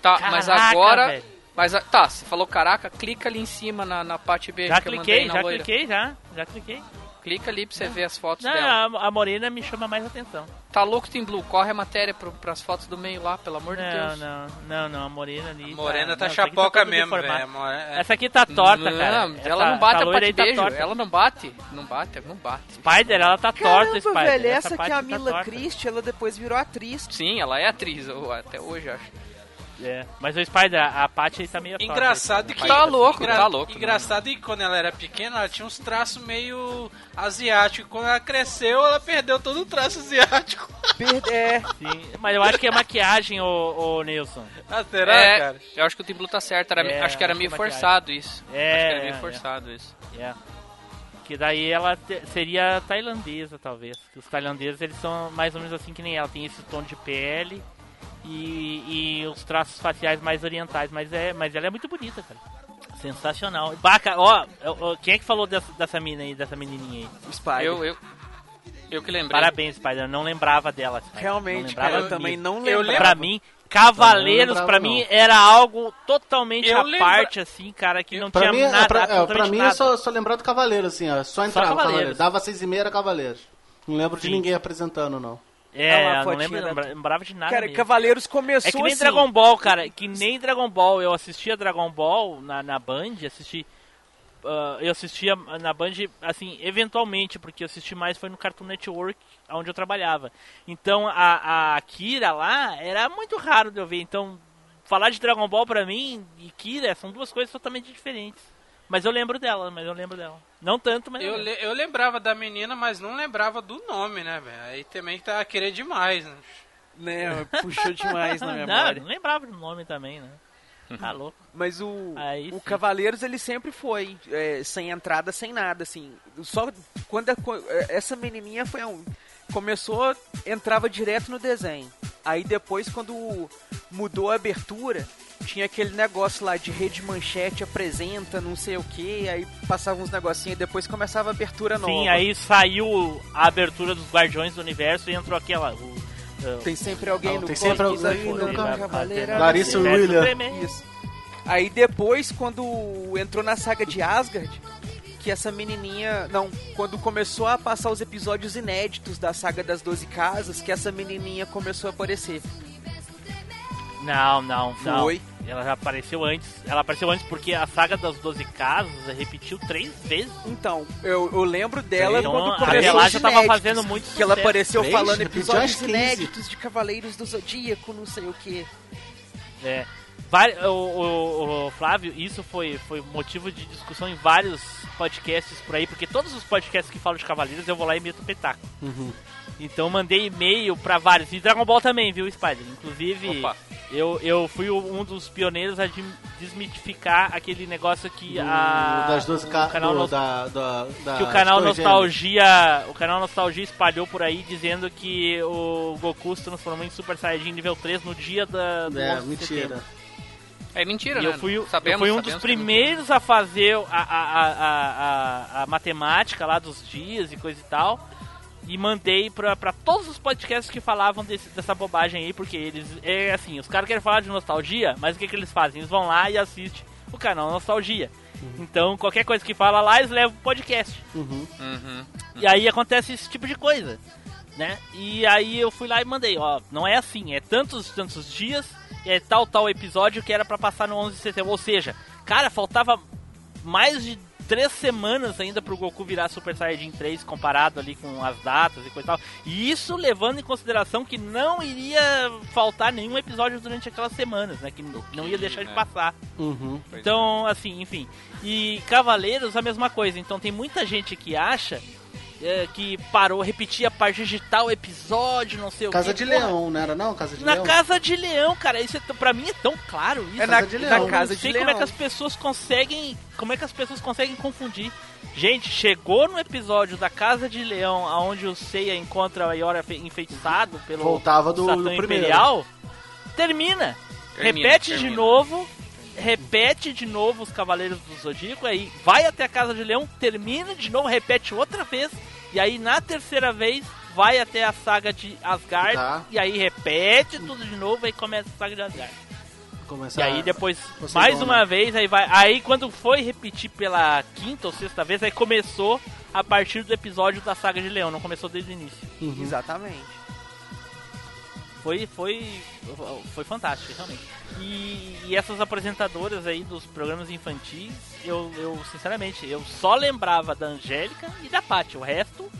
Tá, mas Caraca, agora. velho. Mas tá, você falou caraca, clica ali em cima na, na Pati Beijo Já que eu cliquei, mandei na já loira. cliquei, já. Já cliquei. Clica ali pra você ver as fotos Não, dela. a, a morena me chama mais atenção. Tá louco, Tim Blue? Corre a matéria pro, pras fotos do meio lá, pelo amor de Não, Deus. não, não, não, a morena ali. A morena tá não, essa aqui chapoca toda mesmo, velho. É. Essa aqui tá torta, não, cara. ela Essa- não bate essa a Pati aí tá Beijo. torta. ela não bate. Não bate, não bate. Spider, ela tá torta, Spider. velho, essa, que parte é a tá Mila torta. Christie, ela depois virou atriz. Sim, ela é atriz, até hoje acho. É. Mas o Spider, a Paty aí tá meio. Engraçado que. Tá louco, engra- tá louco, Engraçado que quando ela era pequena, ela tinha uns traços meio asiáticos. Quando ela cresceu, ela perdeu todo o traço asiático. É, Sim, mas eu acho que é maquiagem, ô, ô Nilson. Ah, será, é, cara? eu acho que o Tim Blue tá certo. Era, É, acho que era acho meio que é maquiagem. forçado isso. É, acho que era meio é. forçado isso. É. Que daí ela te- seria tailandesa, talvez. Os tailandeses, eles são mais ou menos assim que nem ela. Tem esse tom de pele e, e os traços faciais mais orientais. Mas, é, mas ela é muito bonita, cara. Sensacional. Baca, ó, ó, quem é que falou dessa, dessa mina aí, dessa menininha aí? o Spider. Eu, eu, eu que lembrei. Parabéns, Spider. Eu não lembrava dela. Spider. Realmente, não lembrava cara, eu também não Eu lembro. Pra mim, Cavaleiros, lembrava, mim, não. era algo totalmente Eu à lembra- parte, assim, cara, que não Pra tinha mim, nada, pra, é, pra mim nada. é só, só lembrar do Cavaleiro, assim, ó. Só entrava Cavaleiros. Cavaleiro. Dava seis e meia era Cavaleiros. Não lembro de Sim. ninguém apresentando, não. É, Ah não lembro, da- lembrava de nada Cara, mesmo. Cavaleiros começou É que nem assim. Dragon Ball, cara. Que nem Dragon Ball. Eu assistia Dragon Ball na, na Band, assisti. ah, eu assistia na Band, assim, eventualmente, porque eu assisti mais foi no Cartoon Network, onde eu trabalhava. Então a, a Akira lá era muito raro de eu ver. Então, falar de Dragon Ball pra mim e Kira são duas coisas totalmente diferentes. Mas eu lembro dela, mas eu lembro dela. Não tanto, mas. Eu, lembro. le- eu lembrava da menina, mas não lembrava do nome, né, velho? Aí também tá querer demais, né? Né, puxou demais na não, memória. não lembrava do nome também, né? Tá louco. Mas o, Aí o sim. Cavaleiros ele sempre foi é, sem entrada, sem nada, assim. Só quando a co- é, essa menininha foi um, começou, entrava direto no desenho. Aí depois quando mudou a abertura, tinha aquele negócio lá de rede manchete apresenta, não sei o que, aí passava uns negocinhos e depois começava a abertura nova. Sim, aí saiu a abertura dos Guardiões do Universo e entrou aquela. O, uh, tem sempre alguém Não, no tem sempre alguém aí, no Cavaleiro. Larissa Universo William. tremendo. Isso. Aí depois, quando entrou na saga de Asgard, que essa menininha. Não, quando começou a passar os episódios inéditos da saga das Doze Casas, que essa menininha começou a aparecer. Não, não, não. Foi. Ela já apareceu antes. Ela apareceu antes porque a saga das 12 casas repetiu três vezes. Então, eu, eu lembro dela Então, quando a começou Bela os já tava fazendo muito Que ela sucesso. apareceu Três? falando episódios 15. inéditos de Cavaleiros do Zodíaco, não sei o que. É. O, o- o Flávio, isso foi, foi motivo de discussão em vários podcasts por aí, porque todos os podcasts que falam de Cavaleiros eu vou lá e meto o petaco. Uhum. Então mandei e-mail pra vários. E Dragon Ball também, viu, Spider? Inclusive, Opa. Eu, eu fui um dos pioneiros a de- desmitificar aquele negócio que a das duas o ca... canal do- Nos- da, da, da que o canal. Nostalgia, o canal Nostalgia espalhou por aí dizendo que o Goku se transformou em Super Saiyajin nível 3 no dia da do É, 11 de mentira. setembro. É mentira, E né? eu fui, o- Sabemos, eu fui um sabemos dos é primeiros a fazer a, a, a, a, a- a matemática lá dos dias e coisa e tal. E mandei pra, pra todos os podcasts que falavam desse- dessa bobagem aí, porque eles. É assim, os caras querem falar de nostalgia, mas o que, que eles fazem? Eles vão lá e assistem o canal Nostalgia. Então, qualquer coisa que fala lá, eles levam pro podcast. Uhum. Uhum. E aí acontece esse tipo de coisa, né? E aí eu fui lá e mandei, ó, não é assim, é tantos tantos dias, é tal tal episódio que era pra passar no 11 de setembro. Ou seja, cara, faltava mais de três semanas ainda pro Goku virar Super Saiyajin 3 comparado ali com as datas e coisa e tal. E isso levando em consideração que não iria faltar nenhum episódio durante aquelas semanas, né? Que não ia deixar de né? passar. Uhum. Então, assim, enfim. E Cavaleiros, a mesma coisa. Então, tem muita gente que acha é, que parou, repetia para digitar o episódio, não sei Casa o que. de Porra, Leão, não era não? Casa de Na Leão? Casa de Leão, cara, isso é, pra mim é tão claro isso. É na, de na Leão. casa Eu de sei leão. como é que as pessoas conseguem. Como é que as pessoas conseguem confundir. Gente, chegou no episódio da Casa de Leão, onde o Seiya encontra o Iora fe- enfeitiçado pelo Voltava do- Satã do primeiro. Imperial. Termina. Termina, repete de termina. novo. Repete de novo os Cavaleiros do Zodíaco, aí vai até a Casa de Leão, termina de novo, repete outra vez, e aí na terceira vez vai até a saga de Asgard, Tá. e aí repete tudo de novo, aí começa a saga de Asgard. Começar E aí depois, mais né? uma vez, aí vai. Aí quando foi repetir pela quinta ou sexta vez, aí começou a partir do episódio da saga de Leão, não começou desde o início. Uhum. Exatamente. Foi, foi, foi fantástico, realmente. E, e essas apresentadoras aí dos programas infantis, eu, eu sinceramente, eu só lembrava da Angélica e da Paty, o resto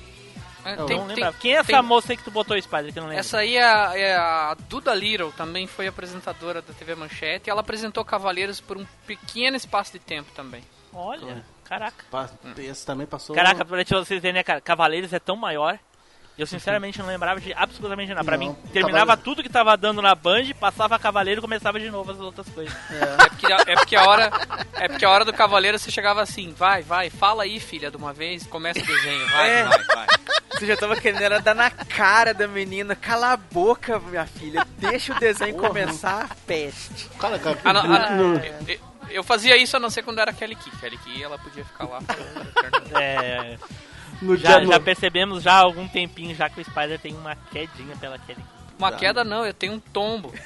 É, eu tem- não tem- lembrava. Quem é essa tem- moça aí que tu botou, Spider, que eu não lembro? Essa aí é a, é a Duda Little, também foi apresentadora da TV Manchete. E ela apresentou Cavaleiros por um pequeno espaço de tempo também. Olha, caraca. Esse também passou. Caraca, pra vocês verem, né, cara? Cavaleiros é tão maior. Eu sinceramente não lembrava de absolutamente nada. Pra Não, mim, terminava Cavaleiros- tudo que tava dando na Band, passava Cavaleiro e começava de novo as outras coisas. É porque, a- é porque a hora é porque a hora do Cavaleiro você chegava assim, vai, vai, fala aí, filha, de uma vez, começa o desenho, vai, É. vai, vai. Você já tava querendo era dar na cara da menina. Cala a boca, minha filha. Deixa o desenho começar, peste. Cara, cara, Ah, não, ah, no- eu, eu fazia isso a não ser quando era Kelly Key. Kelly Key, ela podia ficar lá falando. É, no já, dia já percebemos já há algum tempinho já que o Spider tem uma quedinha pela Kelly. Uma queda não, eu tenho um tombo.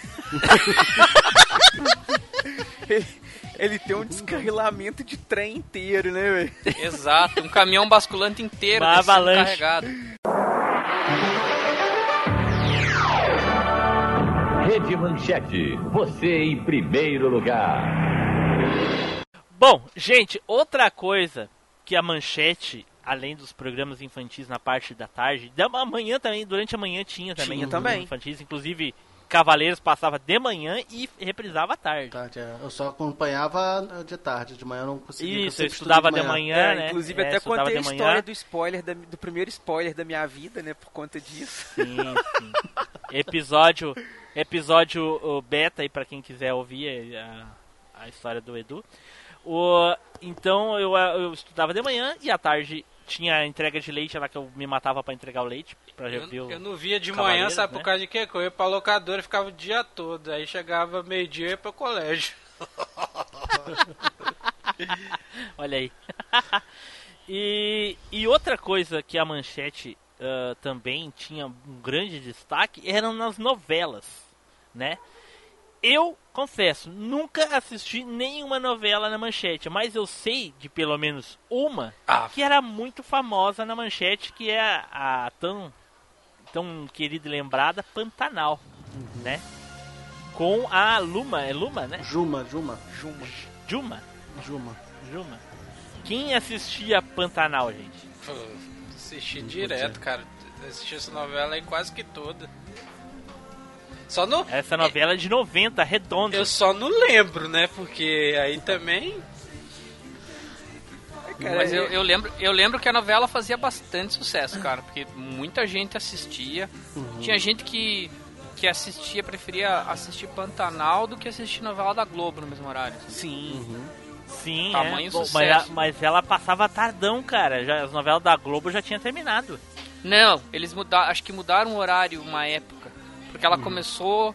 Ele tem um descarrilamento de trem inteiro, né, velho? Exato, um caminhão basculante inteiro Uma avalanche. carregado. Rede Manchete, você em primeiro lugar. Bom, gente, outra coisa que a manchete, além dos programas infantis na parte da tarde, da manhã também, durante a manhã tinha também Tinha também. infantis, inclusive Cavaleiros passava de manhã e reprisava à tarde. Tarde, é. Eu só acompanhava de tarde, de manhã eu não conseguia. Isso, eu sempre estudava estudei de manhã, É, né? inclusive É, até contei a de manhã. história do spoiler, da- do primeiro spoiler da minha vida, né, por conta disso. Sim, sim. episódio, episódio beta aí pra quem quiser ouvir é, a, a história do Edu. O, então eu, eu estudava de manhã e à tarde tinha a entrega de leite lá que eu me matava pra entregar o leite pra Eu, ver eu não via de manhã, sabe né? por causa de quê? Que eu ia pra locadora e ficava o dia todo. Aí chegava meio-dia e ia pro colégio. Olha aí. e, e outra coisa que a manchete ah, também tinha um grande destaque eram nas novelas, né? Eu confesso, nunca assisti nenhuma novela na manchete, mas eu sei de pelo menos uma Ah. que era muito famosa na manchete, que é a, a tão, tão querida e lembrada Pantanal, né? Com a Luma, é Luma, né? Juma, Juma, Juma. Juma. Juma. Juma. Quem assistia Pantanal, gente? Pô, assisti direto, cara. Assisti essa novela aí quase que toda. Só no. Essa novela é de 90, redonda. Eu só não lembro, né? Porque aí também. Cara, Mas eu, é- eu lembro, eu lembro que a novela fazia bastante sucesso, cara, porque muita gente assistia. Tinha gente que que assistia, preferia assistir Pantanal do que assistir novela da Globo no mesmo horário. Sim. Sim, Tamanho é. Bom, sucesso. mas, mas ela passava tardão, cara. Já, as novelas da Globo já tinha terminado. Não, eles mudaram, acho que mudaram o horário uma época, porque ela começou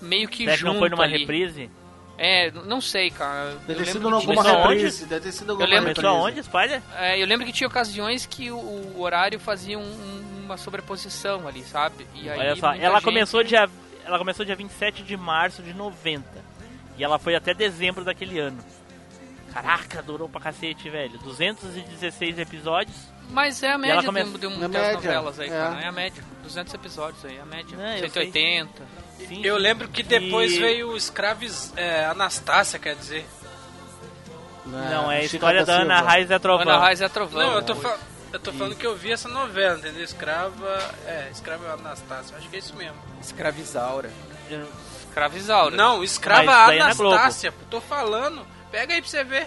meio que Será que junto não foi numa ali. reprise? É, não sei, cara. Eu Deve ter lembro sido que alguma tinha- reprise. Deve ter sido alguma lembro- reprise. Começou aonde, Spider? É, eu lembro que tinha ocasiões que o, o horário fazia um- uma sobreposição ali, sabe? E aí Olha só, ela gente- começou dia ela começou dia 27 de março de 90. E ela foi até dezembro daquele ano. Caraca, durou pra cacete, velho. 216 episódios. Mas é a média come- de, de, um- das média, novelas aí, é. cara. É a média. 200 episódios aí, a média. É, eu 180. Sim, Eu sim. lembro que depois E- veio o Escraves é, Anastácia, quer dizer. Não, é a Chica história da Ana. Raiz e a Trovão. Ana Raiz é Trovão. Não, eu tô, fa- eu tô falando que eu vi essa novela, entendeu? Escrava. É, Escrava Anastácia, acho que é isso mesmo. Escravizaura. Escravizaura. Não, Escrava é. Anastácia, tô falando. Pega aí pra você ver.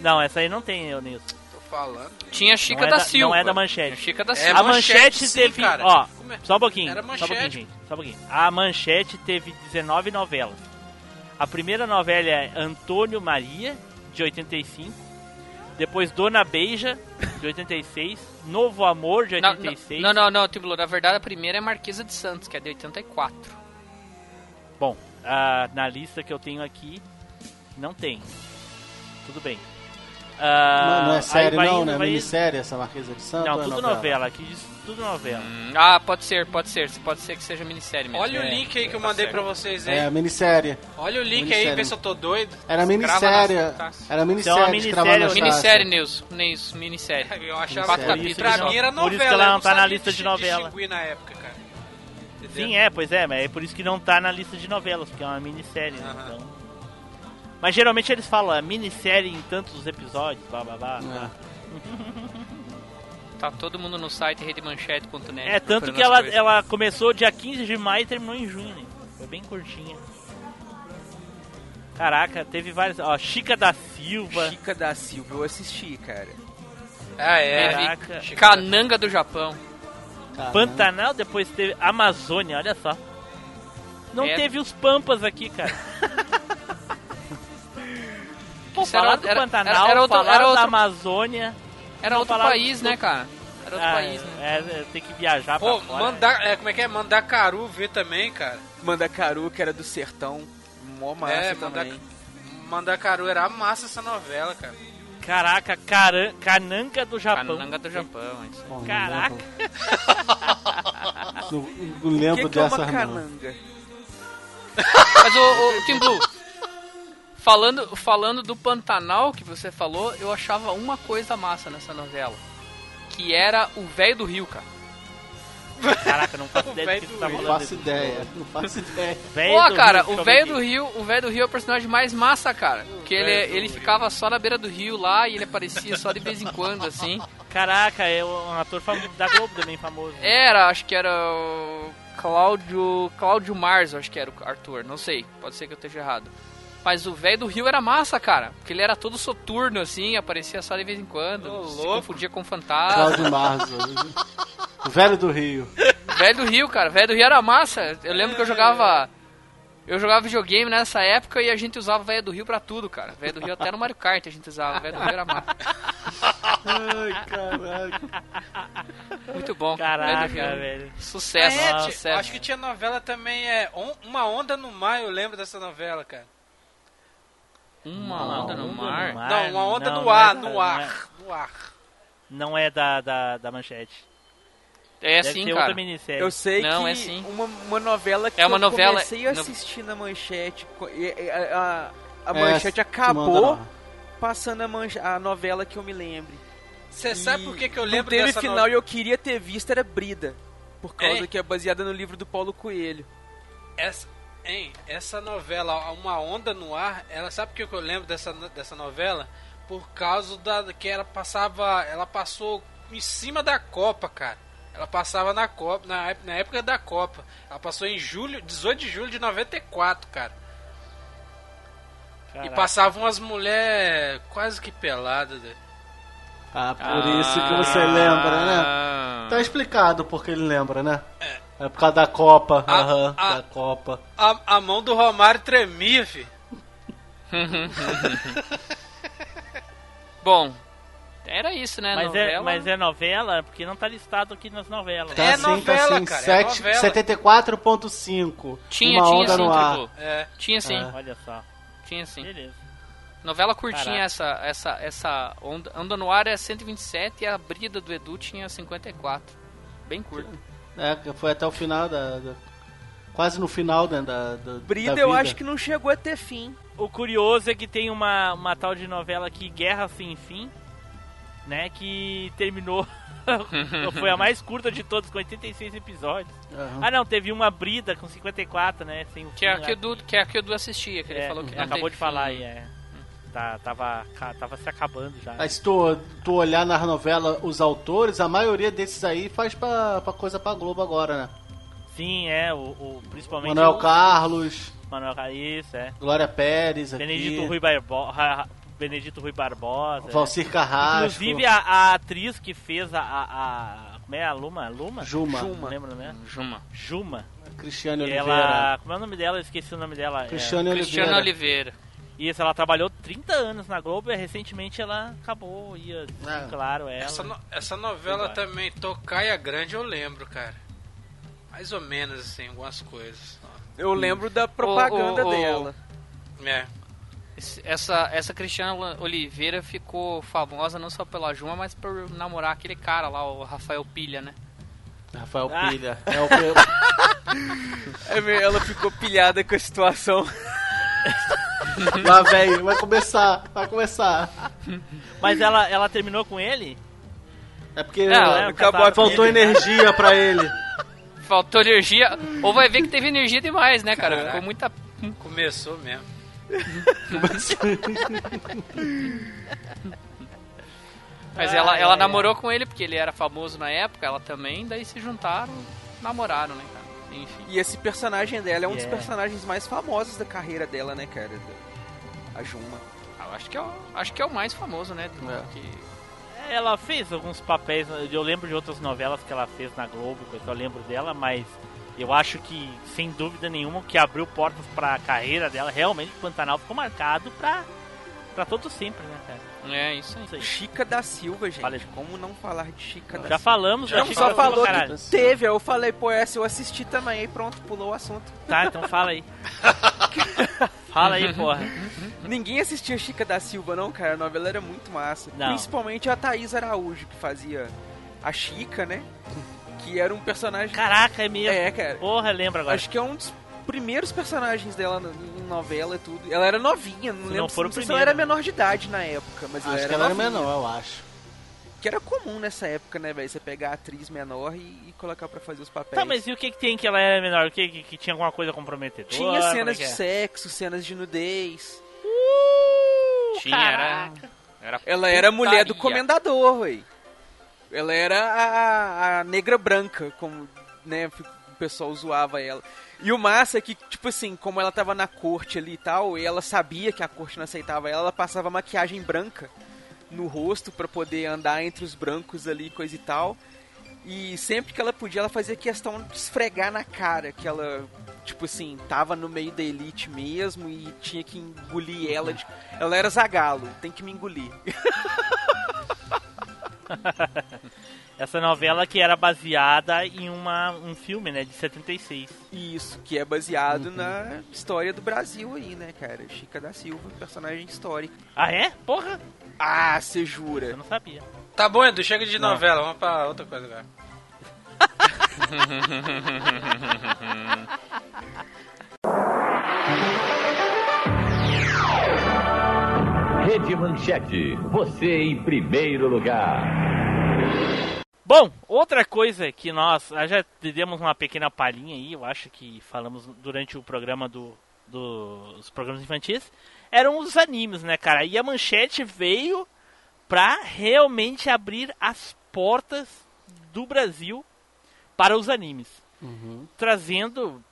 Não, essa aí não tem, eu Nilson. Falando. Tinha Chica Não é da, da- Silva. não é da Manchete. Tinha Chica da É Silva. a manchete, manchete, sim, teve. cara. Ó, é? só um pouquinho. Era Só um pouquinho, manchete. gente. Só um pouquinho. A manchete teve 19 novelas. A primeira novela é Antônio Maria, de 85. Depois Dona Beija, de 86. Novo Amor, de Não, 86. não, não, não, Tibulo, na verdade a primeira é Marquesa de Santos, que é de 84. Bom, ah, na lista que eu tenho aqui, não tem. Tudo bem. Ah, Não, não é aí série vai não, indo, né? vai. Minissérie essa Marquesa de Santos? Não, ou é tudo novela. Aqui diz tudo novela. Ah, pode ser, pode ser. Pode ser que seja minissérie mesmo. Olha o É. link aí que eu Tá mandei certo. pra vocês aí. É, minissérie. Olha o link aí, minissérie. vê se eu tô doido. Era minissérie. Era Então, a minissérie. minissérie é Anastácia. Minissérie, minissérie. Eu achava Quatro que pra mim era Por novela. isso que ela não tá na lista de novela. na época, cara. Entendeu? Sim, é, pois é, mas é por isso que não tá na lista de novelas, porque é uma minissérie, né? Então... Mas geralmente eles falam a minissérie em tantos episódios, blá blá blá. blá. Tá todo mundo no site redemanchete.net. É, tanto que ela, coisas. ela começou dia 15 de maio e terminou em junho, né? Foi bem curtinha. Caraca, teve várias. Ó, Chica da Silva. Chica da Silva, eu assisti, cara. Ah, é. Caraca. Cananga do Japão. Caramba. Pantanal, depois teve Amazônia, olha só. Não É. teve os Pampas aqui, cara. Pô, Isso era- falar do era- Pantanal, era- era outro- falar era da outro- Amazônia. Era Não outro país, do- né, cara? Era outro Ah, país, né? é, é, tem que viajar Pô, pra fora. mandar, é, como é que é? Mandacaru ver também, cara. Mandacaru, que era do sertão. Mó massa é, também. Manda- Mandacaru era massa essa novela, cara. Caraca, caran... Cananga do Japão. Cananga do Japão, é isso. Bom, não Caraca. lembro. Não, não O lembro que, que é dessa uma não. cananga? Mas o, o Tim Blue, falando, falando do Pantanal que você falou, eu achava uma coisa massa nessa novela. Que era o velho do Rio, cara. Caraca, não faço O ideia do que velho você tá do- Não falando. faço ideia. Não faço ideia. Velho Pô, do cara, Rio, o velho do. Rio, o velho do Rio é o personagem mais massa, cara. Porque ele, ele Rio. ficava só na beira do rio lá e ele aparecia só de vez em quando, assim. Caraca, é um ator da Globo também famoso. Era, acho que era o Cláudio, Cláudio Marzo, acho que era o Arthur, não sei, pode ser que eu esteja errado. Mas o velho do Rio era massa, cara, porque ele era todo soturno assim, aparecia só de vez em quando, Ô, se louco. confundia com fantasma. Cláudio Marzo. O velho do Rio. Velho do Rio, cara, velho do Rio era massa. Eu lembro que eu jogava eu jogava videogame nessa época e a gente usava velho do Rio pra tudo, cara. Velho do Rio até no Mario Kart a gente usava, velho do Rio era massa. Ai, caraca. Muito bom. Caraca, Velho do Rio. velho. Sucesso, É, sucesso. acho que tinha novela também, é Uma Onda no Mar, eu lembro dessa novela, cara. Uma onda no Onda mar. no mar. não, Uma Onda não, no não Ar, é da- no não é- ar, no ar. Não é da, da, da manchete. É Deve assim, cara. outra minissérie. Eu sei Não, que é sim. Uma, uma novela que É uma eu novela- comecei a no- assistir na manchete. A, a, a É, manchete manda acabou passando a, manche- a novela que eu me lembre. Você sabe por que, que eu lembro dessa final novela? e eu queria ter visto era Brida. Por causa É? que é baseada no livro do Paulo Coelho. Essa, hein, essa novela, Uma Onda no Ar, ela sabe por que eu lembro dessa, dessa novela? Por causa da que ela passava, ela passou em cima da Copa, cara. Ela passava na Copa, na, na época da Copa. Ela passou em julho, 18 de julho de 94, cara. E Caraca. passavam as mulheres quase que peladas. né? Ah, por isso que você lembra, né? Ah. Tá explicado porque ele lembra, né? É por causa da Copa. Ah, Aham, ah. da Copa. A, a mão do Romário tremia, fi. Bom, era isso, né? Mas é, novela. mas é novela porque não tá listado aqui nas novelas. Tá É assim, novela, tá assim, cara, é sete- novela. 74.5. Tinha, Uma tinha sim, no ar. Triplo. É. Tinha sim, É. Olha só. tinha sim. Beleza. Novela curtinha Caraca. essa, essa, essa onda, onda no ar é 127 e a brida do Edu tinha 54. Bem curta. É, que foi até o final da. da- quase no final né, da, da. Brida da eu acho que não chegou a ter fim. O curioso é que tem uma, uma tal de novela aqui, Guerra Sem Fim, né? Que terminou. foi a mais curta de todas, com 86 episódios. Aham. Ah, não, teve uma brida com 54, né? Sem o Que é a que o Edu, que é a que o Edu assistia, que ele É, falou que não acabou teve de falar fim. aí, é. Tá, tava, tava se acabando já. Aí se tu, tu olhar nas novelas os autores, a maioria desses aí faz pra, pra coisa pra Globo agora, né? Sim, é, o, o- principalmente Manuel o Carlos, Manuel Carlos, é. Glória Pérez aqui, Benedito Rui, Barbo... Ra- Benedito Rui Barbosa. é. Valcir Carrasco, Inclusive a, a atriz que fez a, a, a- Como é a Luma? Luma? Juma, Não lembro, né? Juma. Juma. Cristiane Oliveira. ela. Como é o nome dela? Eu esqueci o nome dela. É, Cristiane Cristiano Oliveira. Oliveira. Isso, ela trabalhou 30 anos na Globo e recentemente ela acabou, ia, É. claro, ela. Essa, no- essa novela também, Tocaia Grande, eu lembro, cara. Mais ou menos, assim, algumas coisas. Eu lembro da propaganda o- o- dela. É. Essa, essa Cristiana Oliveira ficou famosa não só pela Juma, mas por namorar aquele cara lá, o Rafael Pilha, né? Rafael Ah. Pilha. É o É Ela ficou pilhada com a situação. Lá vem, vai começar, vai começar. Mas ela, ela terminou com ele? É porque é, é, acabou a faltou pilha. energia pra ele. Faltou energia, ou vai ver que teve energia demais, né, cara? Caraca. Ficou muita. Começou mesmo. Mas Ah, ela, ela é. namorou com ele porque ele era famoso na época, ela também, daí se juntaram, namoraram, né, cara? Enfim. E esse personagem dela é um dos Yeah. personagens mais famosos da carreira dela, né, cara? A Juma. Eu acho que é o, acho que é o mais famoso, né? do- É. que- Ela fez alguns papéis, eu lembro de outras novelas que ela fez na Globo, que eu lembro dela, mas eu acho que, sem dúvida nenhuma, o que abriu portas pra carreira dela, realmente o Pantanal ficou marcado pra, pra todo sempre, né, cara? É, isso aí. Isso aí. Chica da Silva, gente. Fala- Como não falar de Chica da Já Silva? falamos, já Não, Chica só Silva, falou caralho. que teve. aí Eu falei, pô, essa eu assisti também. Aí pronto, pulou o assunto. Tá, então fala aí. fala aí, porra. Ninguém assistia Chica da Silva, não, cara. A novela era muito massa. Não. Principalmente a Thaís Araújo, que fazia a Chica, né? Que era um personagem. Caraca, é mesmo. É, cara. Porra, lembra agora. Acho que é um dos primeiros personagens dela na- em novela e tudo. Ela era novinha, não Se lembro não for não o sei se primeiro, ela era né? menor de idade na época, mas ela Acho era que ela era novinha. menor, eu acho. Que era comum nessa época, né, velho? Você pegar a atriz menor e, e colocar pra fazer os papéis. Tá, mas e o que, que tem que ela era menor? O que, que, que tinha alguma coisa comprometedora? Tinha é cenas que de é? sexo, cenas de nudez. Tinha, era, Caraca. era. Ela era a mulher do comendador, véi. Ela era a, a negra branca, como né, o pessoal zoava ela. E o massa é que, tipo assim, como ela tava na corte ali e tal, e ela sabia que a corte não aceitava ela, ela passava maquiagem branca no rosto pra poder andar entre os brancos ali, coisa e tal. E sempre que ela podia, ela fazia questão de esfregar na cara que ela, tipo assim, tava no meio da elite mesmo e tinha que engolir ela. De... Ela era zagalo, tem que me engolir. Essa novela que era baseada em uma, um filme, né, de 76. Isso, que é baseado na história do Brasil aí, né, cara? Chica da Silva, personagem histórico. Ah, é? Porra, Ah, você eu jura? não sabia. Tá bom, Edu, chega de Não. novela, vamos pra outra coisa agora. Rede Manchete, você em primeiro lugar. Bom, outra coisa que nós já demos uma pequena palhinha aí, eu acho que falamos durante o programa do, dos programas infantis, eram os animes, né, cara? E a Manchete veio pra realmente abrir as portas do Brasil para os animes, trazendo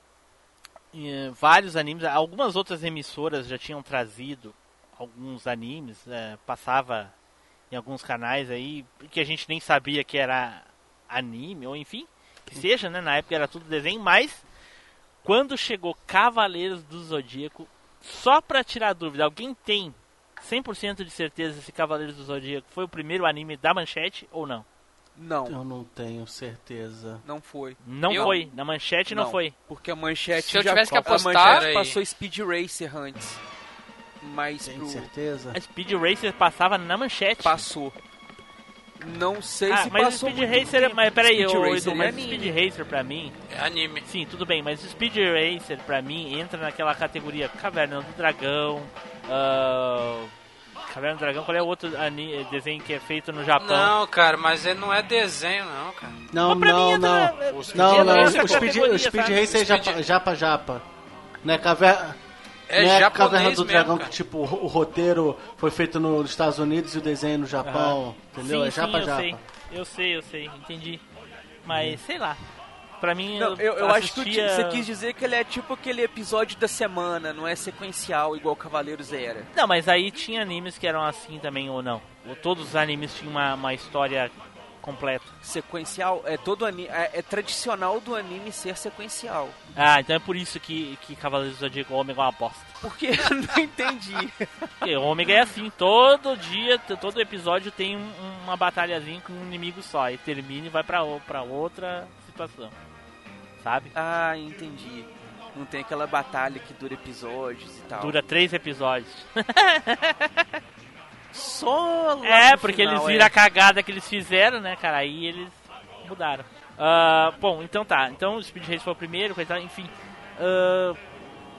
eh, vários animes. Algumas outras emissoras já tinham trazido alguns animes, eh, passava em alguns canais aí que a gente nem sabia que era anime ou enfim. que seja, né? Na época era tudo desenho, mas quando chegou Cavaleiros do Zodíaco, só pra tirar dúvida, alguém tem 100% de certeza se Cavaleiros do Zodíaco foi o primeiro anime da manchete ou não? Não, Eu não tenho certeza. não foi. Não Eu- foi, na manchete não, foi. Porque a manchete Se eu já tivesse que a apostar- manchete Peraí. passou Speed Racer antes. Mas Tem pro... certeza? A Speed Racer passava na manchete. passou. Não sei ah, se mas o passou Speed Racer, tempo. mas peraí, Speed Racer Edu, é mas o anime. Speed Racer pra mim, É anime. sim, tudo bem, mas o Speed Racer pra mim entra naquela categoria Caverna do Dragão, ah, Caverna do Dragão, qual é o outro ani- desenho que é feito no Japão? Não, cara, mas ele não é desenho, não, cara. Não, não, não. na- Não, entra não. nessa O Speed, o Speed? Racer é japa, japa, japa. Não é caverna... É não é japonês Caverna do mesmo, Dragão cara. que, tipo, o roteiro foi feito nos Estados Unidos e o desenho no Japão, entendeu? Sim, é japa, sim, eu japa. sei, eu sei, eu sei, entendi. Mas, sei lá, pra mim Não, eu, eu acho que assistia- você quis dizer que ele é tipo aquele episódio da semana, não é sequencial igual Cavaleiros era. Não, mas aí tinha animes que eram assim também ou não? Ou todos os animes tinham uma, uma história completa? Sequencial é todo anime, é, é tradicional do anime ser sequencial. Ah, então é por isso que, que Cavaleiros do Zodíaco Ômega é uma bosta. Porque eu não entendi. Porque o Ômega é assim, todo dia, todo episódio tem um- uma batalhazinha com um inimigo só. E termina e vai pra, pra outra situação. Sabe? Ah, entendi. Não tem aquela batalha que dura episódios e tal. Dura três episódios. só lá É, no porque final, eles é. viram a cagada que eles fizeram, né, cara? Aí eles mudaram. Ah, bom, então tá. Então o Speed Race foi o primeiro, coisa, enfim. Ah,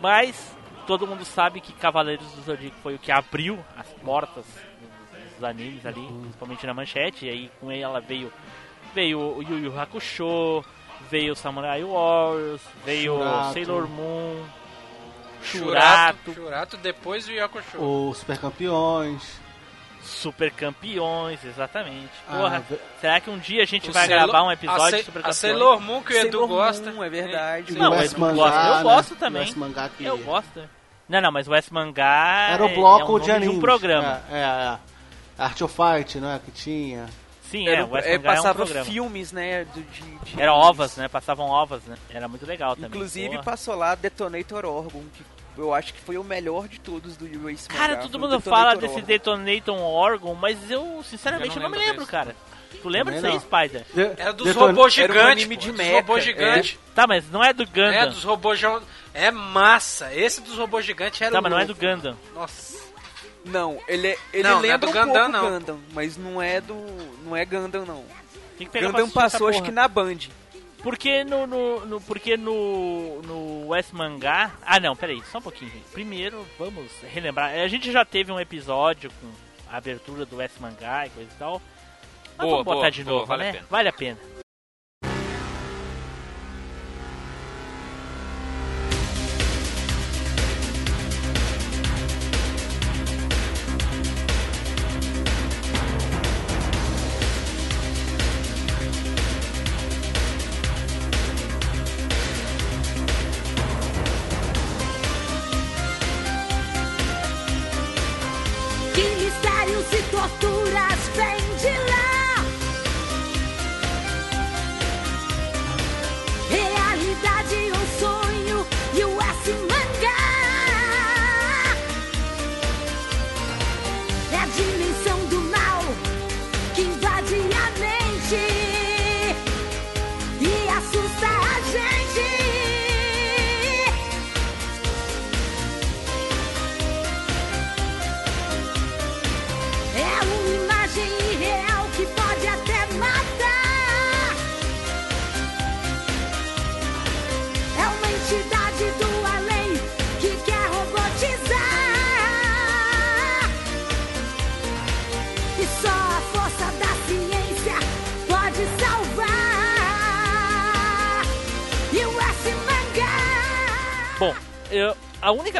mas todo mundo sabe que Cavaleiros do Zodíaco foi o que abriu as portas dos, animes ali, principalmente na manchete. E aí com ela veio veio o Yu Yu Hakusho, veio o Samurai Warriors, veio Shurato. Sailor Moon, Churato. Churato, Churato depois do Yakusho. Os Super Campeões. Super Campeões, exatamente. Ah, Porra, ve- será que um dia a gente vai Sailor- gravar um a episódio Sa- de Super A Campeões? Sailor Moon que o Edu Sailor gosta. Moon, é verdade. Não, o Edu Mangá, gosta. Eu né? gosto O também. Mangá que Eu gosto. Não, não, mas o S Mangá Era o é- bloco é um de anime. um programa. É, é, é. Art of Fight, né? Que tinha. Sim, Era, é, o S é, Mangá é um passava programa. filmes, né? de, de- Era ovas, né? Passavam ovas, né? Era muito legal também. Inclusive Porra. passou lá Detonator Orgon, que eu acho que foi o melhor de todos do Race Cara, Mangá, todo mundo Detonator fala desse. Detonator Orgon, mas eu, sinceramente, Eu não, não me lembro, cara. Tu lembra disso aí, Spider? De- Era dos Deton- robôs Era um gigantes. pô, de dos mecha, robôs gigantes. Tá, mas não é do Gundam. É, dos robôs gigantes. É massa. Esse dos robôs gigantes era Tá, mas não é do. Gundam. Nossa. Não, ele, é- ele Não, não é lembra do um Gundam, pouco não. Gundam, mas não é do. não é Gundam não. Tem que pegar pra Gundam passou acho que na Band. Porque no, no, no- porque no, no S Mangá. Ah, não, peraí, só um pouquinho. gente. Primeiro, vamos relembrar. A gente já teve um episódio com a abertura do S Mangá e coisa e tal. Mas Boa, vamos botar boa, de boa, novo, vale a né? pena. Vale a pena.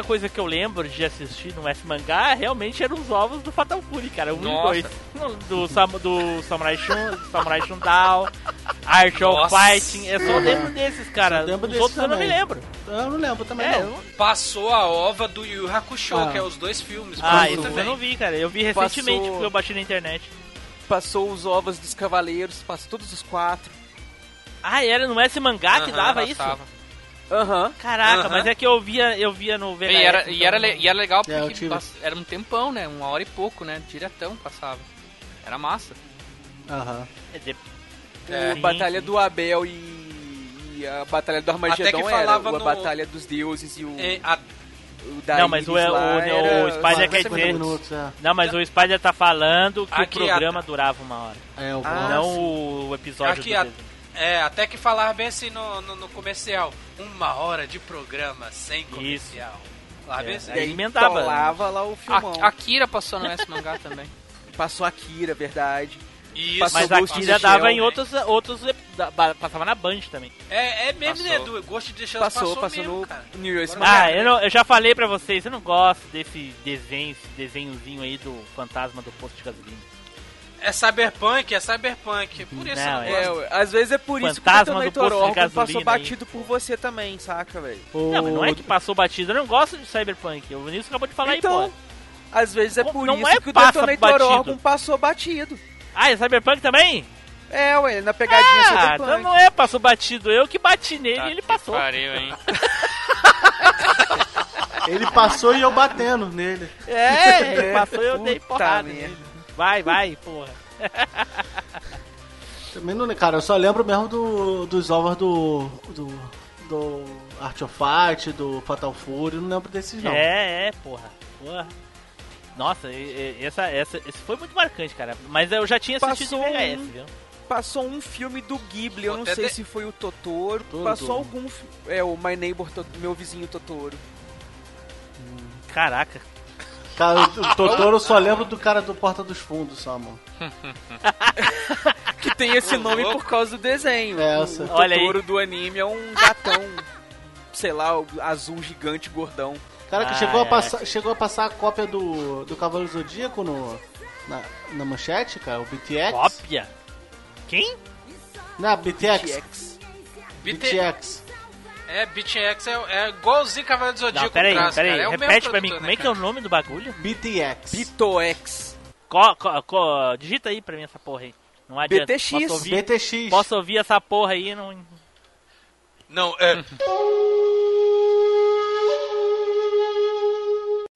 Coisa que eu lembro de assistir no S Mangá realmente eram os ovos do Fatal Fury, cara. Um e Nossa. dois. No- Do, Sam, do Samurai Shun, Samurai Shundao, Art of. Fighting. Eu só lembro desses, cara. Só lembro Os outros eu não me também. lembro. Eu não lembro também, É, não. eu- Passou a ova do Yu Hakusho, Ah. que é os dois filmes. Ah, isso eu também. não vi, cara. Eu vi recentemente Passou- porque eu bati na internet. Passou os ovos dos cavaleiros, passou todos os quatro. Ah, era no S Mangá que Aham, dava isso? Aham. Caraca, Aham. mas é que eu via, eu via no VHS. E era, e, então era, não- le- e era legal É, porque pass- era um tempão, né? Uma hora e pouco, né? Diretão passava. Era massa. Aham. é de- É. Sim, Batalha sim. do Abel e, e a Batalha do Armagedon Até que era falava a no- Batalha dos Deuses e o, E a- o Não, mas o- Iris o- era o Spider quer 50 dizer- minutos. é. Não, mas o Spider tá falando que Aqui, o programa a- durava uma hora. É, o Ah, não sim. o episódio Aqui, do a-. é, até que falava bem assim no, no, no comercial. Uma hora de programa sem comercial. Lá bem É, assim. E aí emendava. tolava lá o filmão. A, Akira passou no S Mangá também. Passou a Kira, verdade. Isso, Passou Mas Ghost in Kira the dava Shell, em né? outros, outros passava na Band também. É, é mesmo, né. Edu? Gosto de deixar Passou, passou, passou mesmo, no cara. New York Agora Ah, vai. eu, não- eu já falei pra vocês, eu não gosto desse desenho, esse desenhozinho aí do fantasma do posto de gasolina. É cyberpunk, é cyberpunk. Por isso Não, eu não é-. É, às vezes é por isso que o Fantasma do Detonator passou aí. batido por você também, saca, velho? O- Não, mas não é que passou batido, eu não gosto de Cyberpunk. O Vinícius acabou de falar Então, aí, pô. Às vezes é por não isso é que o Detonator batido. Orgon passou batido. Ah, é Cyberpunk também? É, ué, na pegadinha Ah, Cyberpunk. então não é passou batido. Eu que bati nele Tá e ele passou. Pariu, hein? Ele passou e eu batendo nele. É, ele passou e eu dei porrada merda. nele. Vai, vai, porra. Também não, cara, eu só lembro mesmo do, dos ovos do, do, do Art of Fight, do Fatal Fury, não lembro desses não. É, é, porra. Porra. Nossa, essa, essa, esse foi muito marcante, cara. Mas eu já tinha assistido Passou em VHS, um- viu? Passou um filme do Ghibli, eu não sei de- se foi o Totoro. Todo. Passou algum. É, o My Neighbor, meu vizinho Totoro. Caraca. Cara, o, Totoro só lembro do cara do Porta dos Fundos, só, mano. Que tem esse nome por causa do desenho. É, o. Totoro do anime é um gatão, sei lá, azul gigante gordão. Cara que Ah, chegou, é. a passar, chegou a passar a cópia do, do Cavaleiro Zodíaco no, na, na manchete, cara, o BTX. Cópia? Quem? Não, BTX. TX. BT, BTX. É, BTX é, é igualzinho Cavaleiro do Zodíaco Não, peraí, traço, peraí. cara. É Repete pra mim, produtor, como né, é que é o nome do bagulho? BTX. Bitox. Co, co, co- digita aí pra mim essa porra aí. Não adianta. BTX. Posso ouvir, BTX. posso ouvir essa porra aí e não... Não, é...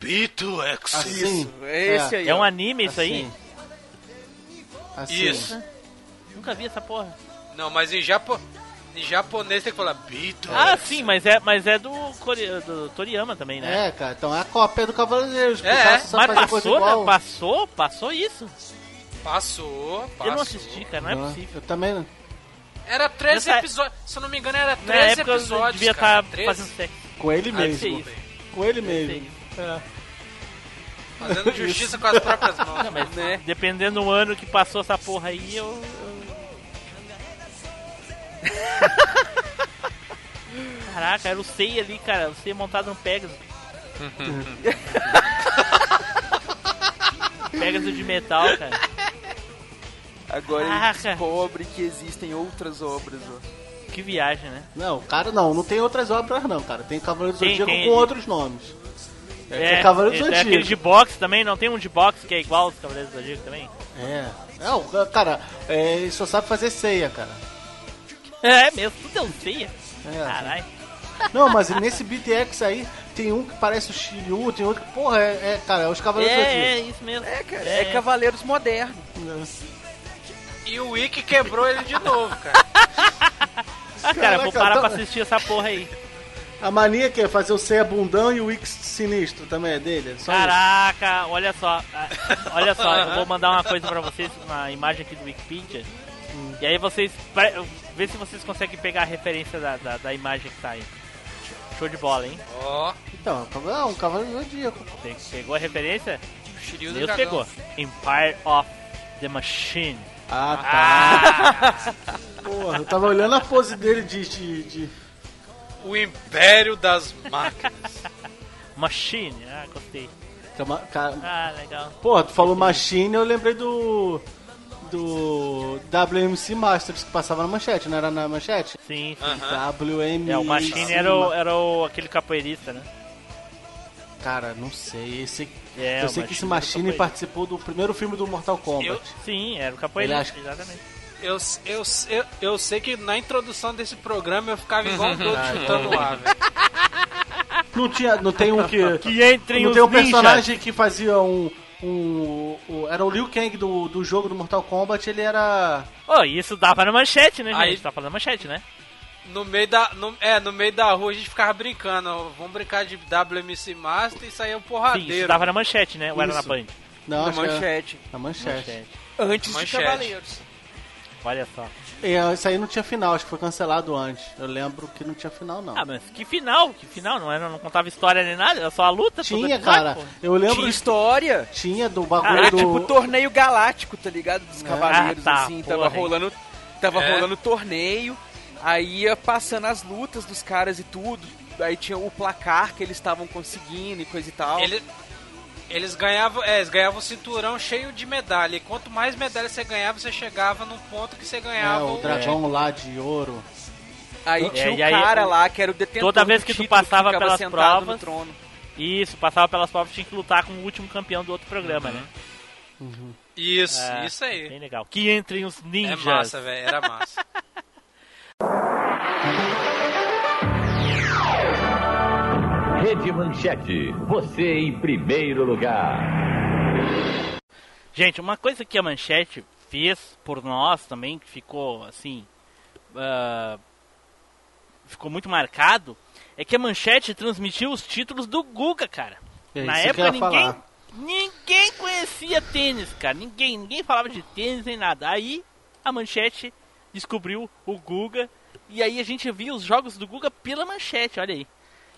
BitoX. Assim. É esse aí. É um anime isso aí? Assim. Isso. Nunca vi essa porra. Não, mas em, japo... em japonês tem que falar BitoX. Ah, sim, mas é, mas é do, do Toriyama também, né? É, cara, então é a cópia do Cavaleiro. É, Mas passou, né? Passou? Passou isso? Passou, passou. Eu não assisti, cara, não é Ah, possível. Eu também não. Era 13 Nessa- episódios. Se eu não me engano, era Na 13 época eu episódios. devia cara. estar 13. fazendo sexo. Com ele ser mesmo. isso. Com ele mesmo. É. Fazendo justiça com as próprias mãos. Não, mas Né? dependendo do ano que passou essa porra aí, eu. eu- Caraca, era o Sei ali, cara. O Sei montado no Pegasus. Pegasus de metal, cara. Agora ele Caraca. descobre que existem outras obras, ó. Que viagem, né? Não, cara, não, não tem outras obras não, cara. Tem Cavaleiro do Tem, Zodíaco tem. com outros nomes. É, é Cavaleiro do é, Zodíaco. aquele de boxe também, não tem um de boxe que é igual aos Cavaleiros do Zodíaco também? É. É, o cara, é, ele só sabe fazer ceia, cara. É mesmo, tudo é um Seiya. É. Caralho. Não, mas nesse BTX aí, tem um que parece o Shiryu, tem outro que, porra, é, é, cara, é os É, Cavaleiros é, Zodíaco. isso mesmo. É, cara, é, Cavaleiros modernos. E o Wiki quebrou ele de novo, cara. Ah, cara, vou parar tá- pra assistir essa porra aí. A mania que é fazer o ceia bundão e o X sinistro também é dele? Só isso. Caraca, olha só. Olha só, eu vou mandar uma coisa pra vocês, uma imagem aqui do Wikipedia. E aí vocês. Vê se vocês conseguem pegar a referência da, da, da imagem que tá aí. Show de bola, hein? Ó, Então, é um Cavaleiro do Zodíaco. Pe- Pegou a referência? Shiryu Deus pegou. Empire of the Machine. Ah, tá. Porra, eu tava olhando a pose dele de... de, de... o Império das Máquinas. Machine, ah, gostei. Cama- ca- Ah, legal. Porra, tu falou Machine, eu lembrei do... Do WMC Masters que passava na manchete, não era na manchete? Sim, sim. Aham. WMC É, o Machine era, o, era o, aquele capoeirista, né? Cara, não sei. Esse... É, eu sei que esse Machine participou do primeiro filme do Mortal Kombat. Eu- Sim, era o capoeirista, acha- exatamente. Eu, eu, eu, eu sei que na introdução desse programa eu ficava igual um doido chutando o ar, velho. Não tinha. Não tem um que. Que entrem não tem um personagem que fazia um. Um, um- era o Liu Kang do, do jogo do Mortal Kombat, ele era. Ô, isso dava na manchete, né, gente? Aí- Tá falando manchete, né? No meio da. No, é, no meio da rua a gente ficava brincando. ó, Vamos brincar de WMC Master e saía um Sim, porradeiro. isso dava na manchete, né? Ou era na. Band? Não, Na manchete. Na manchete. Antes de Manchete. Cavaleiros. Olha só. É, isso aí não tinha final, acho que foi cancelado antes. Eu lembro que não tinha final, não. Ah, mas que final? Que final? Não, era, não contava história nem nada, era só a luta? tinha, cara. Eu lembro. Tinha história. Tinha do bagulho Era do. tipo torneio galáctico, tá ligado? Dos cavaleiros, Ah, tá, assim. porra, tava rolando. Tava É. rolando torneio. Aí ia passando as lutas dos caras e tudo. Aí tinha o placar que eles estavam conseguindo e coisa e tal. Ele- eles ganhavam, é, eles ganhavam um cinturão cheio de medalha. E quanto mais medalhas você ganhava, você chegava num ponto que você É, ganhava o dragão lá de ouro. Aí É, tinha e o aí, cara o- lá que era o detentor toda vez do que tu passava ficava pelas provas, trono. Isso, passava pelas provas, tinha que lutar com o último campeão do outro programa, né? Isso, É, isso aí. Bem legal. Que entrem os É ninjas. massa, velho. Era massa. Rede Manchete, você em primeiro lugar. Gente, uma coisa que a Manchete fez por nós também, que ficou assim. ah, ficou muito marcado, é que a Manchete transmitiu os títulos do Guga, cara. É Na época ninguém. falar. Ninguém conhecia tênis, cara. Ninguém, ninguém falava de tênis nem nada. Aí a Manchete descobriu o Guga. E aí a gente viu os jogos do Guga pela Manchete, olha aí.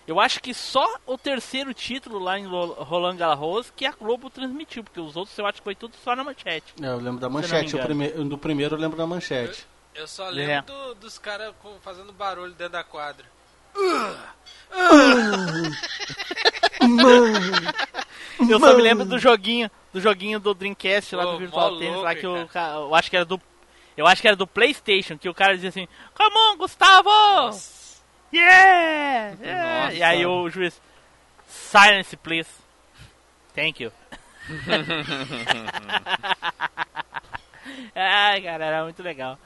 Eu acho que só o terceiro título lá em Roland Garros que a Globo transmitiu, porque os outros eu acho que foi tudo só na Manchete. É, eu lembro da manchete. Prime... Do primeiro eu lembro da manchete. Eu só É. lembro do- dos caras fazendo barulho dentro da quadra. Eu só me lembro do joguinho, do joguinho do Dreamcast lá do Virtual Tennis, lá que o cara. ca- eu acho que era do eu acho que era do PlayStation, que o cara dizia assim: "Come on, Gustavo!" Yeah! yeah! Nossa. E aí o juiz Silence, please. Thank you. Ai, cara, era muito legal.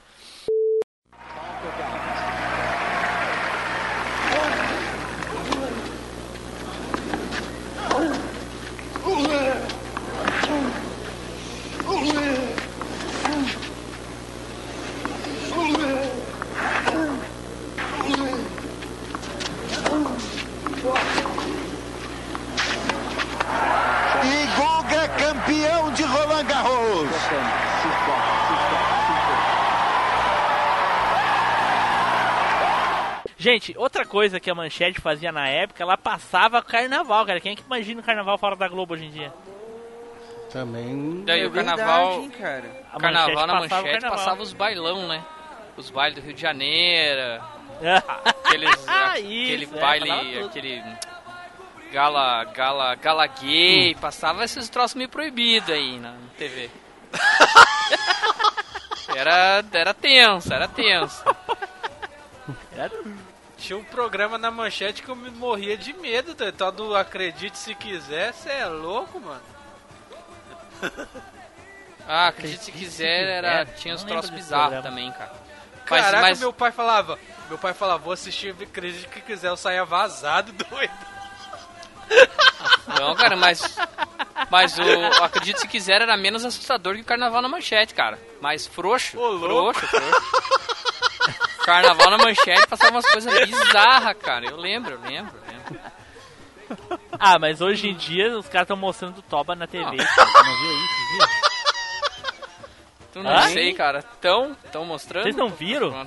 E Guga campeão de Roland Garros. Gente, outra coisa que a Manchete fazia na época, ela passava carnaval, cara. Quem é que imagina o carnaval fora da Globo hoje em dia? Também. É É Daí o carnaval. hein, cara. A carnaval na passava o manchete carnaval. passava os bailão, né? Os bailes do Rio de Janeiro. Aqueles, Isso, aquele é, passava baile, tudo. Gala, gala, gala gay, passava esses troços meio proibidos aí na TV. era, era tenso, era tenso. Tinha um programa na manchete que eu me morria de medo. Tal do Acredite Se Quiser, você é louco, mano. Ah, acredite se quiser, era, tinha os troços bizarros também, cara. Mas, Caraca, mas meu pai falava. Meu pai falava, vou assistir Acredite Se Quiser, eu saía vazado, doido. Não, cara, mas. Mas o Acredite se quiser era menos assustador que o carnaval na manchete, cara. Mais frouxo. Ô, louco. frouxo, frouxo. Carnaval na manchete passava umas coisas bizarras, cara. Eu lembro, eu lembro, eu lembro. Ah, mas hoje em dia os caras estão mostrando Toba na TV. cara. Você não viu isso? Viu? Tu não Hã? sei, cara. Tão, tão mostrando? Vocês não viram?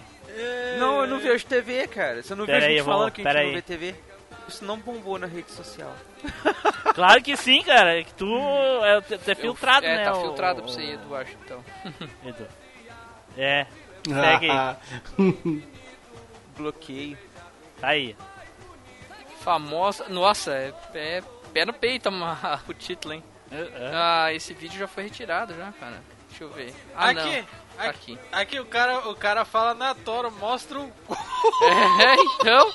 Não, eu não vejo TV, cara. Você não viu Pera aí, gente eu vou- falando que a gente pera não aí. vê TV? Isso não bombou na rede social. Claro que sim, cara. É que tu é, tu é filtrado, é, né? tá o- filtrado pra o- você, Edu, acho, então. Edu. É. Segue aí. Bloqueio. Tá aí. Famosa. Nossa, é, é pé no peito ama- o título, hein? Ah, esse vídeo já foi retirado já, cara. Deixa eu ver. Ah, aqui, não. aqui, Aqui. aqui o cara, o cara fala na Toro, mostra o cu. É, então.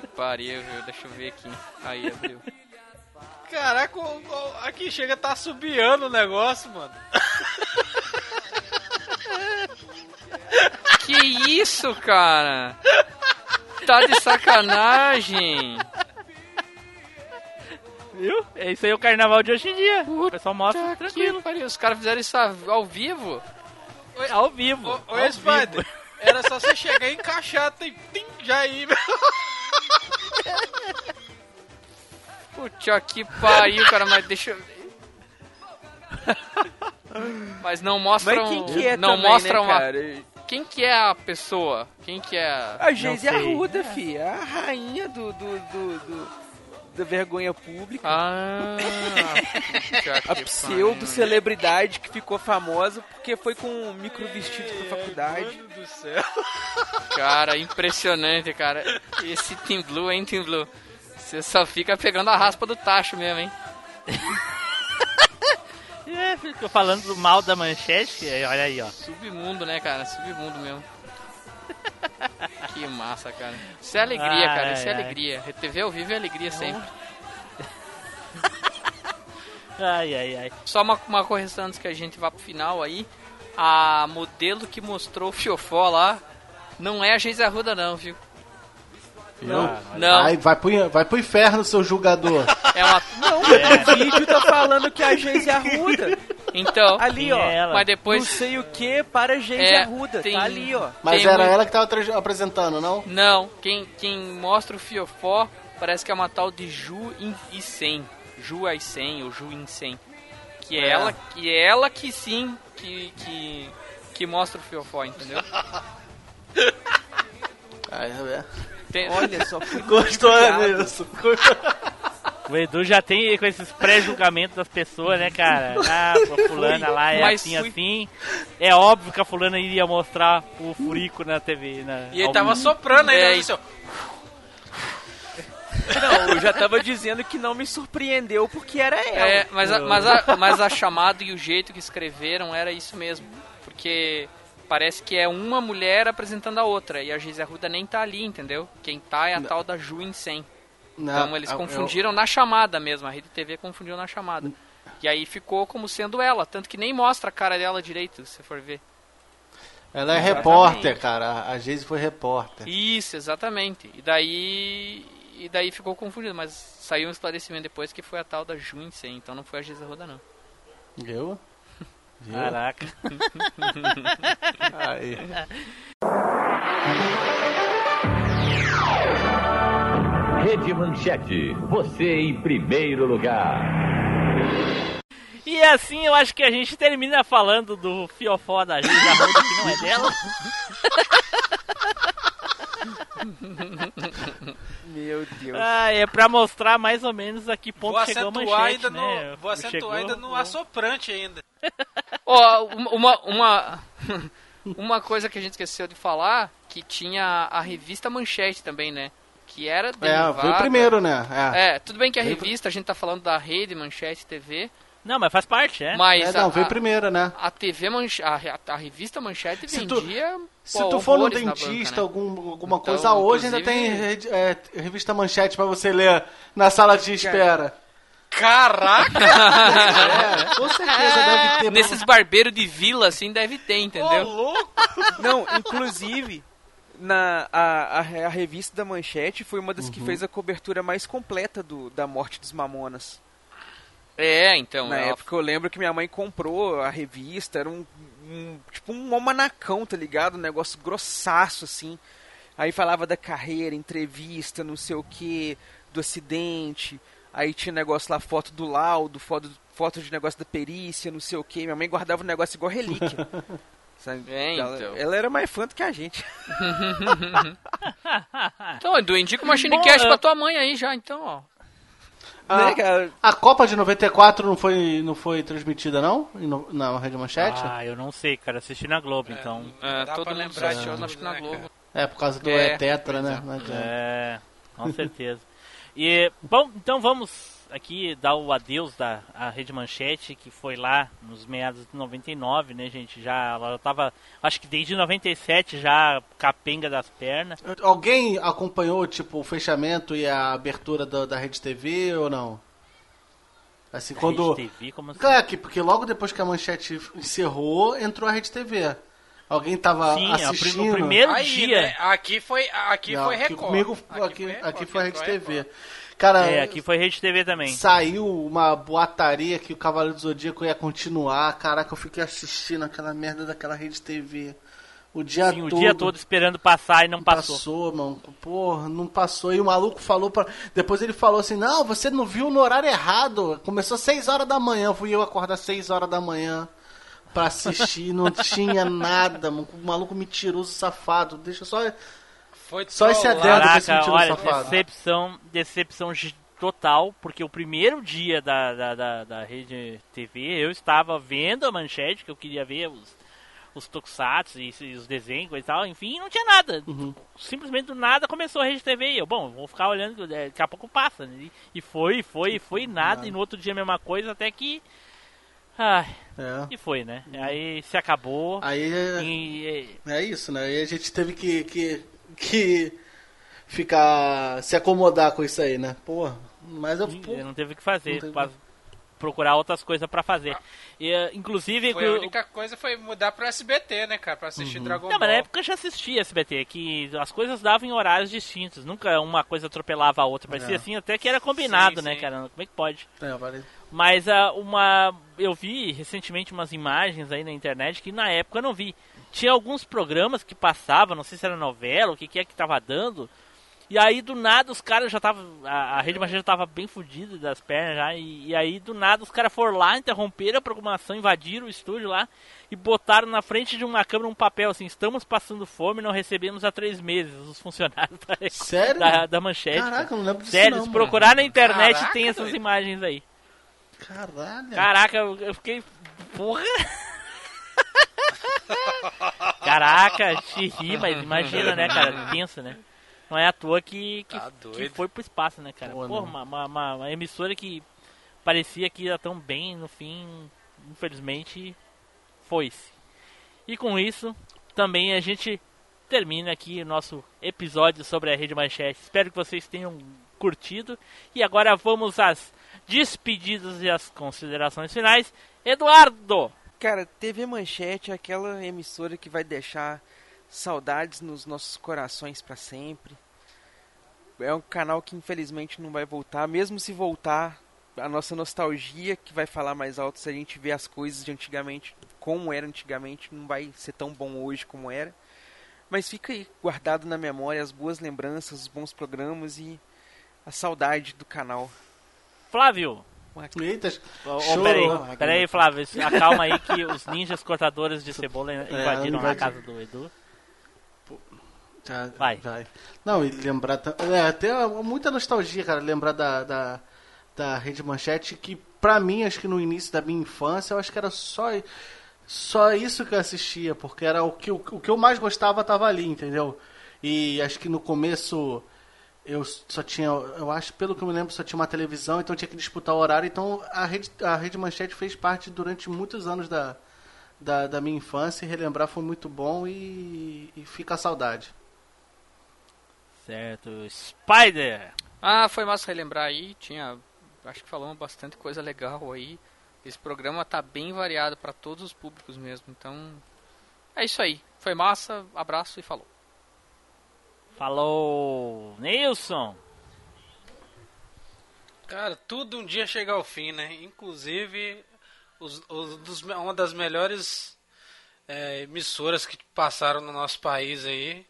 Que pariu, viu? Deixa eu ver aqui. Aí, abriu. Caraca, o- o- aqui chega tá subiando o negócio, mano. Que isso, cara? Tá de sacanagem. Viu? É isso aí o carnaval de hoje em dia. o pessoal mostra tranquilo. Pariu, Os caras fizeram isso ao vivo? Ao vivo. Ao Spider, vivo. Era só você chegar e encaixar, tem, tem já aí, meu. Puta que pariu, cara, mas deixa eu. Mas não mostra Mas um- quem que é não também, mostra né, uma cara? Quem que é a pessoa? Quem que é a A Geise. Arruda, fi. A rainha do, do, do, do- da vergonha pública. Ah, a pseudo-celebridade que ficou famosa porque foi com um micro vestido pra faculdade. Mano do céu. Cara, impressionante, cara. Esse Team Blue, hein, Team Blue? Você só fica pegando a raspa do tacho mesmo, hein? É, ficou falando do mal da manchete. é, Olha aí, ó. Submundo, né, cara? Submundo mesmo. Que massa, cara. Isso é alegria, Ai, cara. Isso é ai. alegria. TV ao vivo é alegria sempre. Ai, ai, ai. Só uma, uma correção antes que a gente vá pro final aí. A modelo que mostrou o fiofó lá não é a Geise Arruda, não, viu? Não. Não. Vai, vai, pro, vai pro inferno, seu julgador. É uma. Não, o vídeo tá falando que é a Geise Arruda. Então. Ali, ó. é ela? Mas depois. Não sei o que para Geise É, Arruda. tem- Tá ali, ó. Mas Tem era muito- ela que tava apresentando, não? Não, quem, quem mostra o fiofó parece que é uma tal de Ju In- Isen. Ju Aisen ou Ju Insen. Que é, É. ela que é ela que sim que, que, que mostra o fiofó, entendeu? Ah, é. Tem- Olha só. Gostou, Nilson? O Edu já tem com esses pré-julgamentos das pessoas, né, cara? Ah, a fulana lá é Mas assim, fui- assim. É óbvio que a fulana iria mostrar o furico na TV. Na, E ele tava vivo. soprando aí, É, né? e- Assim, ó. Não, eu já tava dizendo que não me surpreendeu porque era ela. É, mas a, mas, a, mas a chamada e o jeito que escreveram era isso mesmo. Porque parece que é uma mulher apresentando a outra. E a Geise Arruda nem tá ali, entendeu? Quem tá é a tal da Ju Insen. Não, Então eles eu- confundiram na chamada mesmo, a Rede TV confundiu na chamada. E aí ficou como sendo ela, tanto que nem mostra a cara dela direito, se você for ver. Ela é Exatamente. repórter, cara. A Geise foi repórter. Isso, exatamente. E daí e daí ficou confundido, mas saiu um esclarecimento depois que foi a tal da Junsen, então não foi a Geisa Roda não. Viu? Viu? Caraca. Aí. Rede Manchete, você em primeiro lugar. E assim eu acho que a gente termina falando do fiofó da Geisa Arruda, que não é dela. Meu Deus. Ah, é pra mostrar mais ou menos a que ponto Vou chegou a manchete, ainda no. né? Vou acentuar Chegou- ainda no assoprante ainda. Ó, uma, uma, uma coisa que a gente esqueceu de falar, que tinha a revista Manchete também, né? Que era É, derivada... veio primeiro, né? É. É, tudo bem que a revista, a gente tá falando da rede Manchete TV, Não, mas faz parte, é. mas É, não, a, veio a, primeiro, né? a TV Manchete, a, a revista Manchete Se tu- vendia Se pô, tu for no dentista, banca, né? algum, alguma Então, coisa, hoje ainda tem é, revista manchete pra você ler na sala de espera. Caraca! É, com certeza deve ter. pra- Nesses barbeiros de vila, assim, deve ter, Ô, entendeu? louco! Não, inclusive, na, a, a, a revista da Manchete foi uma das que Uhum. fez a cobertura mais completa do, da morte dos Mamonas. É, então. Na ela- época eu lembro que minha mãe comprou a revista, era um, um- tipo um almanacão, tá ligado? Um negócio grossaço, assim. Aí falava da carreira, entrevista, não sei o que, do acidente. Aí tinha negócio lá, foto do laudo, foto, foto de negócio da perícia, não sei o que. Minha mãe guardava o negócio igual relíquia. Sabe? É, ela, então. ela era mais fã do que a gente. Então, Edu, indica uma Bom, Machinecast é- pra tua mãe aí já, então, ó. A, Né, cara? a Copa de 94 não foi, não foi transmitida, não? No- Na Rede Manchete? Ah, eu não sei, cara. Assisti na Globo, então. É, Dá todo mundo lembrar assistiu, acho que na né, Globo. cara? É, por causa do É, é, Tetra, né? é. É, com certeza. E, bom, então vamos aqui dar o adeus da a Rede Manchete, que foi lá nos meados de 99, né, gente? Já, ela já tava, acho que desde 97 já capenga das pernas. Alguém acompanhou, tipo, o fechamento e a abertura da, da Rede TV ou não? Assim, quando. Rede TV, como assim? É, que- porque logo depois que a manchete encerrou, entrou a Rede TV. Alguém tava Sim, a assistindo. primeiro Aí, dia. né, aqui foi, aqui Não, foi aqui Record. Comigo, aqui, Record, aqui foi a Rede TV. Cara, É, aqui foi Rede TV também. saiu uma boataria que o Cavaleiro do Zodíaco ia continuar. Caraca, eu fiquei assistindo aquela merda daquela Rede TV. O dia Sim, o todo. dia todo esperando passar e não passou. Passou, mano. Porra, não passou. E o maluco falou pra. Depois ele falou assim: Não, você não viu no horário errado. Começou 6 horas da manhã. Fui eu acordar 6 horas da manhã pra assistir. não tinha nada, mano. O maluco mentiroso, safado. Deixa eu só. Foi Só esse adendo Caraca, mentiroso olha, safado. decepção, decepção total, porque o primeiro dia da, da, da, da Rede TV eu estava vendo a manchete, que eu queria ver os, os tokusatsu e, e os desenhos e tal, enfim, não tinha nada. Uhum. Simplesmente do nada começou a Rede TV e eu, bom, vou ficar olhando, é, daqui a pouco passa. né? E, foi, foi, foi nada, e no outro dia a mesma coisa, até que... Ai, É. e foi, né? Aí se acabou. Aí é, E, é isso, né? Aí a gente teve que, que, que ficar. se acomodar com isso aí, né? Porra. Mas eu. pô, não teve o que fazer. Teve- procurar outras coisas pra fazer. E, eh, inclusive, Foi a eu- única coisa foi mudar pro SBT, né, cara? Pra assistir Dragon Não, Ball. mas na época eu já assistia SBT, que as coisas davam em horários distintos. Nunca uma coisa atropelava a outra. Parecia É. assim, até que era combinado, Sim, né, sim. cara? Como é que pode? É, vale. Mas ah, uma. Eu vi recentemente umas imagens aí na internet que na época eu não vi. Tinha alguns programas que passavam, não sei se era novela, o que, que é que tava dando. E aí do nada os caras já estavam. A, a rede Manchete já tava bem fodida das pernas já. E, e aí do nada os caras foram lá, interromperam a programação, invadiram o estúdio lá e botaram na frente de uma câmera um papel assim: estamos passando fome, não recebemos há três meses os funcionários da, Sério? da, da manchete. Caraca, eu não lembro disso. Sério, não, se mano. procurar na internet Caraca, tem essas imagens aí. Caralho. Caraca, eu, eu fiquei. Porra! Caraca, te ri, mas imagina, né, cara? Pensa, né? Não é à toa que, que, Tá que foi pro espaço, né, cara? Pô, Porra, não. uma, uma, uma- uma emissora que parecia que ia tão bem, no fim, infelizmente, foi-se. E com isso, também a gente termina aqui o nosso episódio sobre a Rede Manchete. Espero que vocês tenham curtido. E agora vamos às despedidas e às considerações finais. Eduardo! Cara, TV Manchete é aquela emissora que vai deixar saudades nos nossos corações pra sempre. É um canal que infelizmente não vai voltar, mesmo se voltar, a nossa nostalgia que vai falar mais alto se a gente vê as coisas de antigamente, como era antigamente, não vai ser tão bom hoje como era. Mas fica aí guardado na memória as boas lembranças, os bons programas e a saudade do canal. Flávio! Eita, Ô, ô, chorou. peraí, peraí, Flávio, acalma aí que os ninjas cortadores de cebola invadiram a invadi- casa do Edu. Tá, Vai. Não, e lembrar. É, até muita nostalgia, cara, lembrar da, da, da Rede Manchete, que pra mim, acho que no início da minha infância, eu acho que era só, só isso que eu assistia, porque era o que, o, o que eu mais gostava tava ali, entendeu? E acho que no começo eu só tinha, eu acho, pelo que eu me lembro, só tinha uma televisão, então tinha que disputar o horário, então a Rede, a Rede Manchete fez parte durante muitos anos da, da, da minha infância e relembrar foi muito bom e, e fica a saudade. Certo. Spider! Ah, foi massa relembrar aí. Tinha. Acho que falamos bastante coisa legal aí. Esse programa tá bem variado para todos os públicos mesmo. Então. É isso aí. Foi massa. Abraço e falou. Falou! Nilson! Cara, tudo um dia chega ao fim, né? Inclusive, os, os- dos- uma das melhores é, emissoras que passaram no nosso país aí.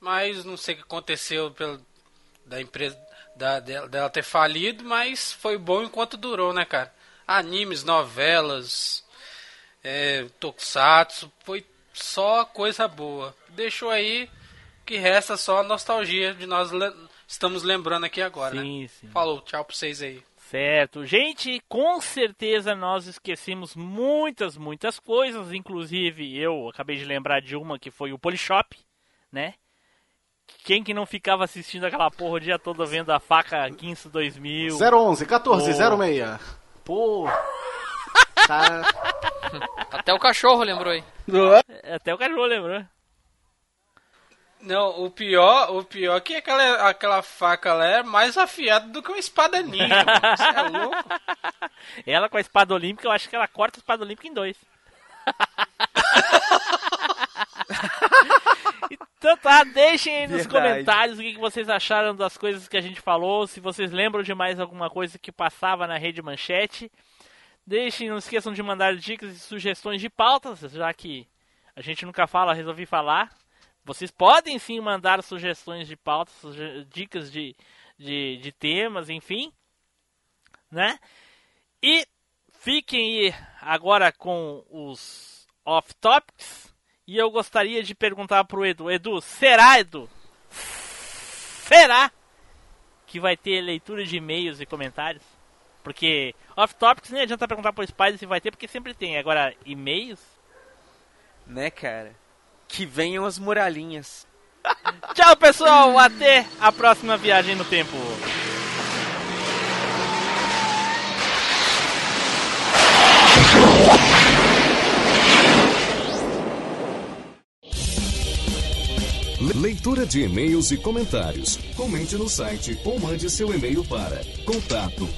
Mas não sei o que aconteceu pelo, da empresa da, dela, ter falido, mas foi bom enquanto durou, né, cara? Animes, novelas, é, tokusatsu, foi só coisa boa. Deixou aí que resta só a nostalgia de nós le- estamos lembrando aqui agora, né? Sim, sim. Falou, tchau pra vocês aí. Certo. Gente, com certeza nós esquecemos muitas, muitas coisas. Inclusive, eu acabei de lembrar de uma que foi o Polishop, né? Quem que não ficava assistindo aquela porra o dia todo vendo a faca Guinso 2000? 011 14 Pô. 06. Pô. Cara. Até o cachorro lembrou aí. Até o cachorro lembrou. Não, o pior, o pior é que aquela, aquela faca lá é mais afiada do que uma espada ninja. mano. Você é louco? Ela com a espada olímpica, eu acho que ela corta a espada olímpica em dois. Então tá, deixem aí nos Verdade. comentários o que que vocês acharam das coisas que a gente falou, se vocês lembram de mais alguma coisa que passava na rede manchete. Deixem, não esqueçam de mandar dicas e sugestões de pautas, já que a gente nunca fala, resolvi falar. Vocês podem sim mandar sugestões de pautas, dicas de, de, de temas, enfim. Né? E fiquem aí agora com os off-topics. E eu gostaria de perguntar pro Edu. Edu, será, Edu? Será que vai ter leitura de e-mails e comentários? Porque off-topics nem adianta perguntar pro Spider se vai ter, porque sempre tem. Agora, e-mails? Né, cara? Que venham as muralhinhas. Tchau, pessoal! Até a próxima viagem no tempo. Le- Leitura de e-mails e comentários. Comente no site ou mande seu e-mail para contato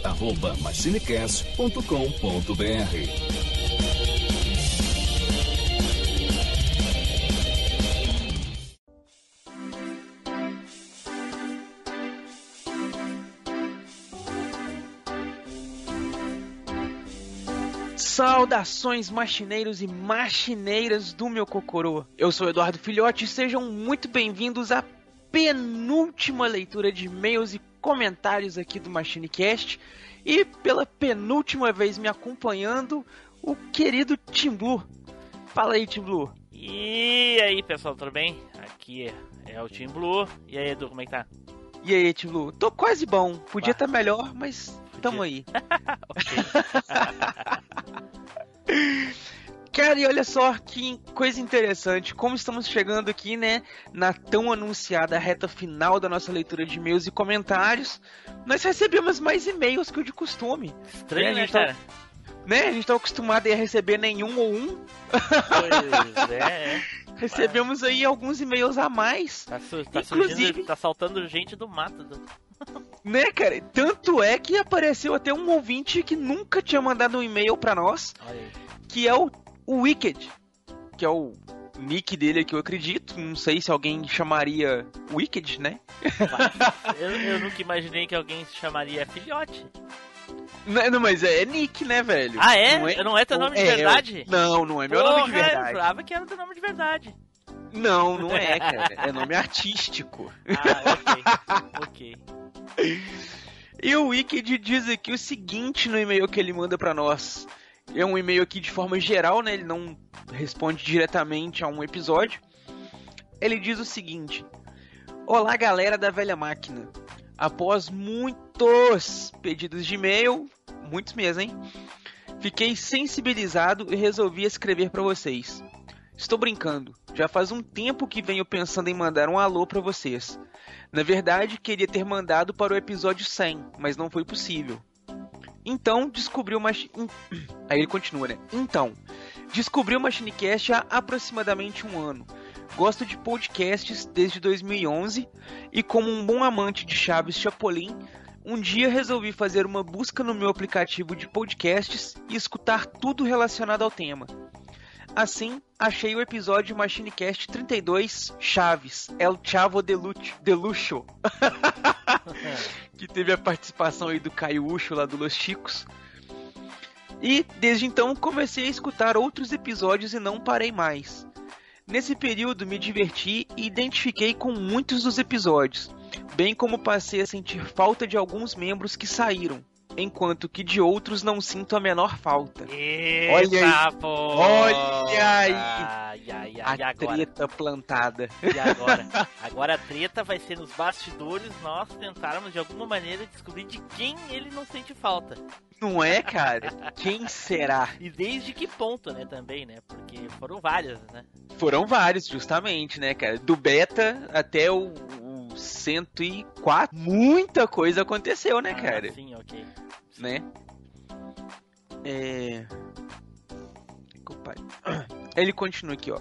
Saudações machineiros e machineiras do meu cocorô. Eu sou Eduardo Filhote e sejam muito bem-vindos à penúltima leitura de e-mails e comentários aqui do MachineCast. E pela penúltima vez me acompanhando, o querido Tim Blue. Fala aí, Tim Blue. E aí, pessoal, tudo bem? Aqui é, o Team Blue. E aí, Edu, como é que tá? E aí, Tim Blue? Tô quase bom. Podia estar melhor, mas tamo aí. Cara, e olha só que coisa interessante, como estamos chegando aqui, né, na tão anunciada reta final da nossa leitura de e-mails e comentários, nós recebemos mais e-mails que o de costume. Estranho, né, tá- cara? Né, a gente tá acostumado a receber nenhum ou um. Pois é, é. Recebemos aí alguns e-mails a mais. Tá, su- tá Inclusive- surgindo, tá saltando gente do mato. Do... Né, cara? Tanto é que apareceu até um ouvinte que nunca tinha mandado um e-mail pra nós, que é o, o Wicked, que é o nick dele que eu acredito. Não sei se alguém chamaria Wicked, né? Eu, eu nunca imaginei que alguém se chamaria filhote. Não, não, mas é, nick, né, velho? Ah, é? Não é teu nome de verdade? Não, não é meu nome de Porra, Eu verdade. jurava que era teu nome de verdade. Não, não é, cara. É nome artístico. Ah, ok. ok. E o Wicked diz aqui o seguinte no e-mail que ele manda pra nós. É um e-mail aqui de forma geral, né? Ele não responde diretamente a um episódio. Ele diz o seguinte: Olá, galera da velha máquina. Após muitos pedidos de e-mail, muitos mesmo, hein? Fiquei sensibilizado e resolvi escrever pra vocês. Estou brincando. Já faz um tempo que venho pensando em mandar um alô pra vocês. Na verdade, queria ter mandado para o episódio 100, mas não foi possível. Então, descobri Machi... Aí ele continua, né? Então, descobri o Machinecast há aproximadamente um ano. Gosto de podcasts desde 2011 e como um bom amante de Chaves Chapolin, um dia resolvi fazer uma busca no meu aplicativo de podcasts e escutar tudo relacionado ao tema. Assim, achei o episódio Machinecast 32, Chaves, El Chavo de, de Luxo. que teve a participação aí do Caio Ucho lá do Los Chicos. E desde então comecei a escutar outros episódios e não parei mais. Nesse período me diverti e identifiquei com muitos dos episódios, bem como passei a sentir falta de alguns membros que saíram, enquanto que de outros não sinto a menor falta. Eita, aí. pô! Olha aí. Ai, ai, ai, A agora? treta plantada. E agora? Agora a treta vai ser nos bastidores nós tentarmos de alguma maneira descobrir de quem ele não sente falta. Não é, cara? Quem será? E desde que ponto, né, também, né? Porque foram várias, né? Foram vários, justamente, né, cara? Do beta até o 104, muita coisa aconteceu, né, cara? Ah, sim, ok. Né? É. Ele continua aqui, ó.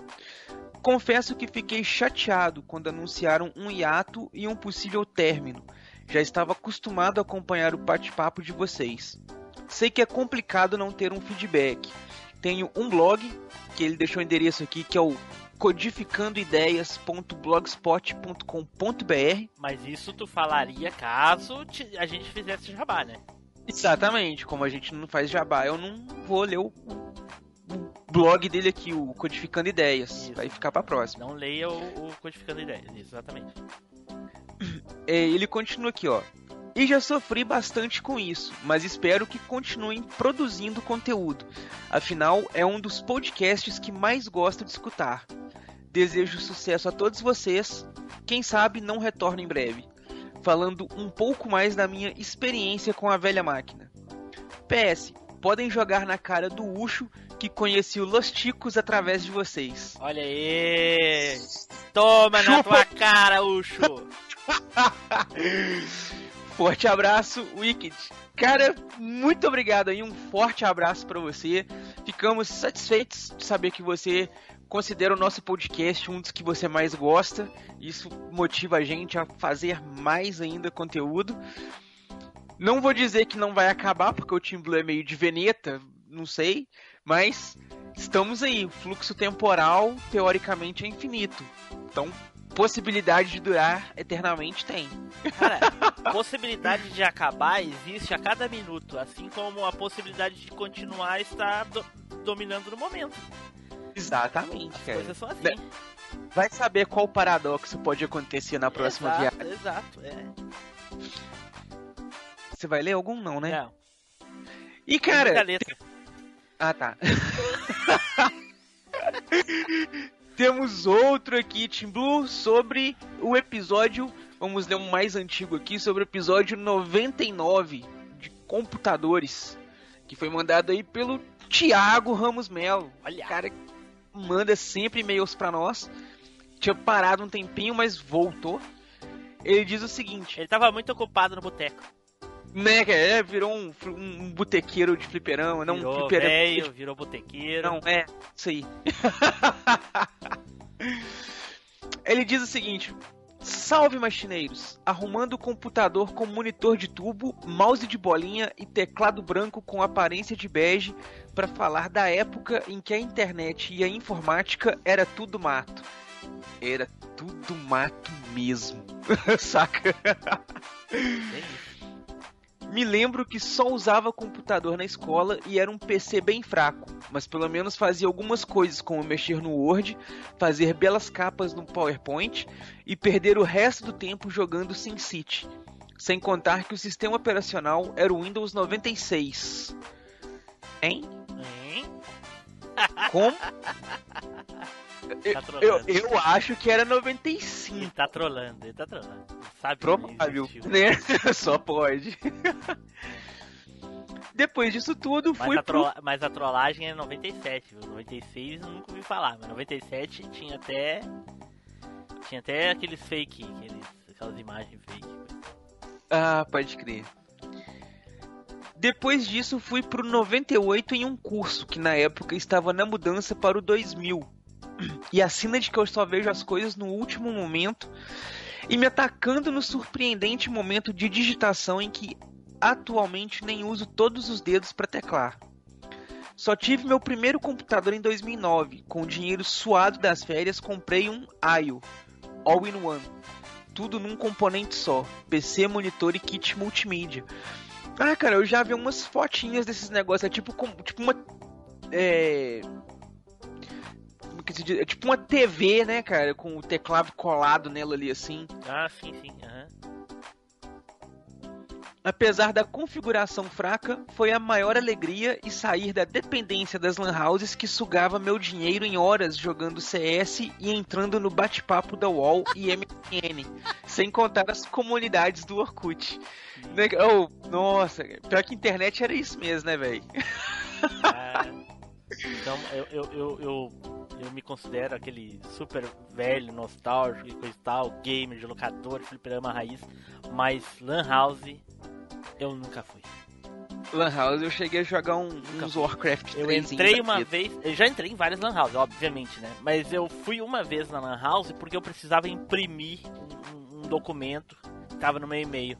confesso que fiquei chateado quando anunciaram um hiato e um possível término. Já estava acostumado a acompanhar o bate-papo de vocês. Sei que é complicado não ter um feedback. Tenho um blog, que ele deixou o endereço aqui, que é o codificandoideias.blogspot.com.br. Mas isso tu falaria caso a gente fizesse jabá, né? Exatamente, como a gente não faz jabá, eu não vou ler o, o blog dele aqui, o Codificando Ideias. Vai ficar pra próxima. Não leia o, o Codificando Ideias, isso, exatamente. É, ele continua aqui, ó. E já sofri bastante com isso, mas espero que continuem produzindo conteúdo. Afinal, é um dos podcasts que mais gosto de escutar. Desejo sucesso a todos vocês. Quem sabe não retorno em breve. Falando um pouco mais da minha experiência com a velha máquina. PS, podem jogar na cara do Ucho que conheci o Los Ticos através de vocês. Olha aí! Toma na tua cara, Ucho! Forte abraço, Wicked. Cara, muito obrigado aí, um forte abraço pra você. Ficamos satisfeitos de saber que você considera o nosso podcast um dos que você mais gosta. Isso motiva a gente a fazer mais ainda conteúdo. Não vou dizer que não vai acabar, porque o Team é meio de veneta, não sei, mas estamos aí. O fluxo temporal, teoricamente, é infinito. Então, possibilidade de durar eternamente tem. Cara, possibilidade de acabar existe a cada minuto, assim como a possibilidade de continuar está do- dominando no momento. Exatamente, As cara. coisas são assim. Vai saber qual paradoxo pode acontecer na próxima exato, viagem. Exato, é. Você vai ler algum não, né? Não. E Tem cara, letra. ah tá. Temos outro aqui, Team Blue, sobre o episódio. Vamos ler um mais antigo aqui, sobre o episódio 99 de computadores. Que foi mandado aí pelo Thiago Ramos Melo. Olha. Cara, que manda sempre e-mails pra nós. Tinha parado um tempinho, mas voltou. Ele diz o seguinte: Ele tava muito ocupado no boteco. Né, é, virou um, um, um botequeiro de fliperama, não um Virou fliperama. velho, virou botequeiro. Não, é, isso aí. Ele diz o seguinte: Salve machineiros! Arrumando o computador com monitor de tubo, mouse de bolinha e teclado branco com aparência de bege para falar da época em que a internet e a informática era tudo mato. Era tudo mato mesmo. Saca? Me lembro que só usava computador na escola e era um PC bem fraco, mas pelo menos fazia algumas coisas como mexer no Word, fazer belas capas no PowerPoint e perder o resto do tempo jogando SimCity. Sem contar que o sistema operacional era o Windows 96. Hein? Hein? Como? Eu, Tá eu, eu acho que era 95. Ele tá trolando, ele tá trolando. Sabe Provável, né? Só pode. Depois disso tudo, Mas fui a, pro... mas a trollagem é 97, viu? 96 eu nunca ouvi falar, mas 97 tinha até. Tinha até aqueles fake, aqueles, aquelas imagens fake. Ah, pode crer. Depois disso, fui pro 98 em um curso que na época estava na mudança para o 2000. E assina de que eu só vejo as coisas no último momento e me atacando no surpreendente momento de digitação em que atualmente nem uso todos os dedos para teclar. Só tive meu primeiro computador em 2009. Com o dinheiro suado das férias, comprei um AIO All-in-One. Tudo num componente só: PC, monitor e kit multimídia. Ah, cara, eu já vi umas fotinhas desses negócios. É tipo, como- tipo uma. É. como que se diz? É tipo uma TV, né, cara? Com o teclado colado nela ali assim. Ah, sim, sim. aham. Apesar da configuração fraca, foi a maior alegria e sair da dependência das lan houses que sugava meu dinheiro em horas jogando CS e entrando no bate-papo da UOL e MSN, sem contar as comunidades do Orkut. Oh, nossa, pior que internet era isso mesmo, né, velho? Ah, então eu, eu, eu, eu, me considero aquele super velho, nostálgico e e tal, gamer de locador, fliperama raiz, mas Lan House eu nunca fui. Lan House eu cheguei a jogar um, uns Warcraft Eu 3 entrei uma vez, eu já entrei em várias lan houses, obviamente, né? Mas eu fui uma vez na lan house porque eu precisava imprimir um, um documento que tava no meu e-mail.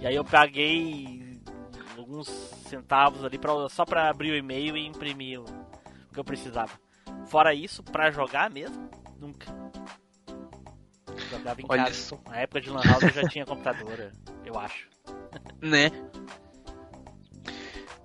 E aí eu paguei alguns centavos ali pra, só pra abrir o e-mail e imprimir o que eu precisava. Fora isso, pra jogar mesmo, nunca. Jogava em Olha casa. só. Na época de lan house eu já tinha computadora, eu acho. Né?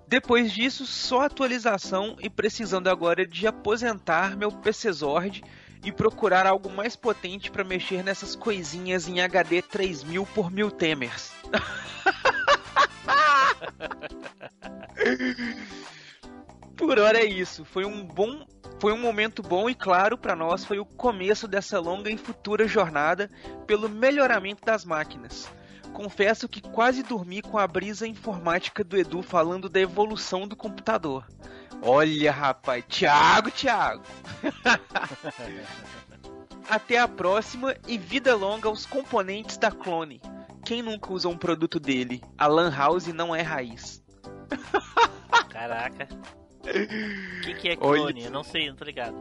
Depois disso, só atualização e precisando agora de aposentar meu PC Zord e procurar algo mais potente para mexer nessas coisinhas em HD 3000 por 1000 temers. por hora é isso. Foi um bom, foi um momento bom e claro para nós foi o começo dessa longa e futura jornada pelo melhoramento das máquinas. Confesso que quase dormi com a brisa informática do Edu falando da evolução do computador. Olha, rapaz, Thiago, Thiago. Até a próxima e vida longa aos componentes da Clone. Quem nunca usou um produto dele? A Lan House não é raiz. Caraca. O que, que é Olha- clone? Eu não sei, não tô ligado.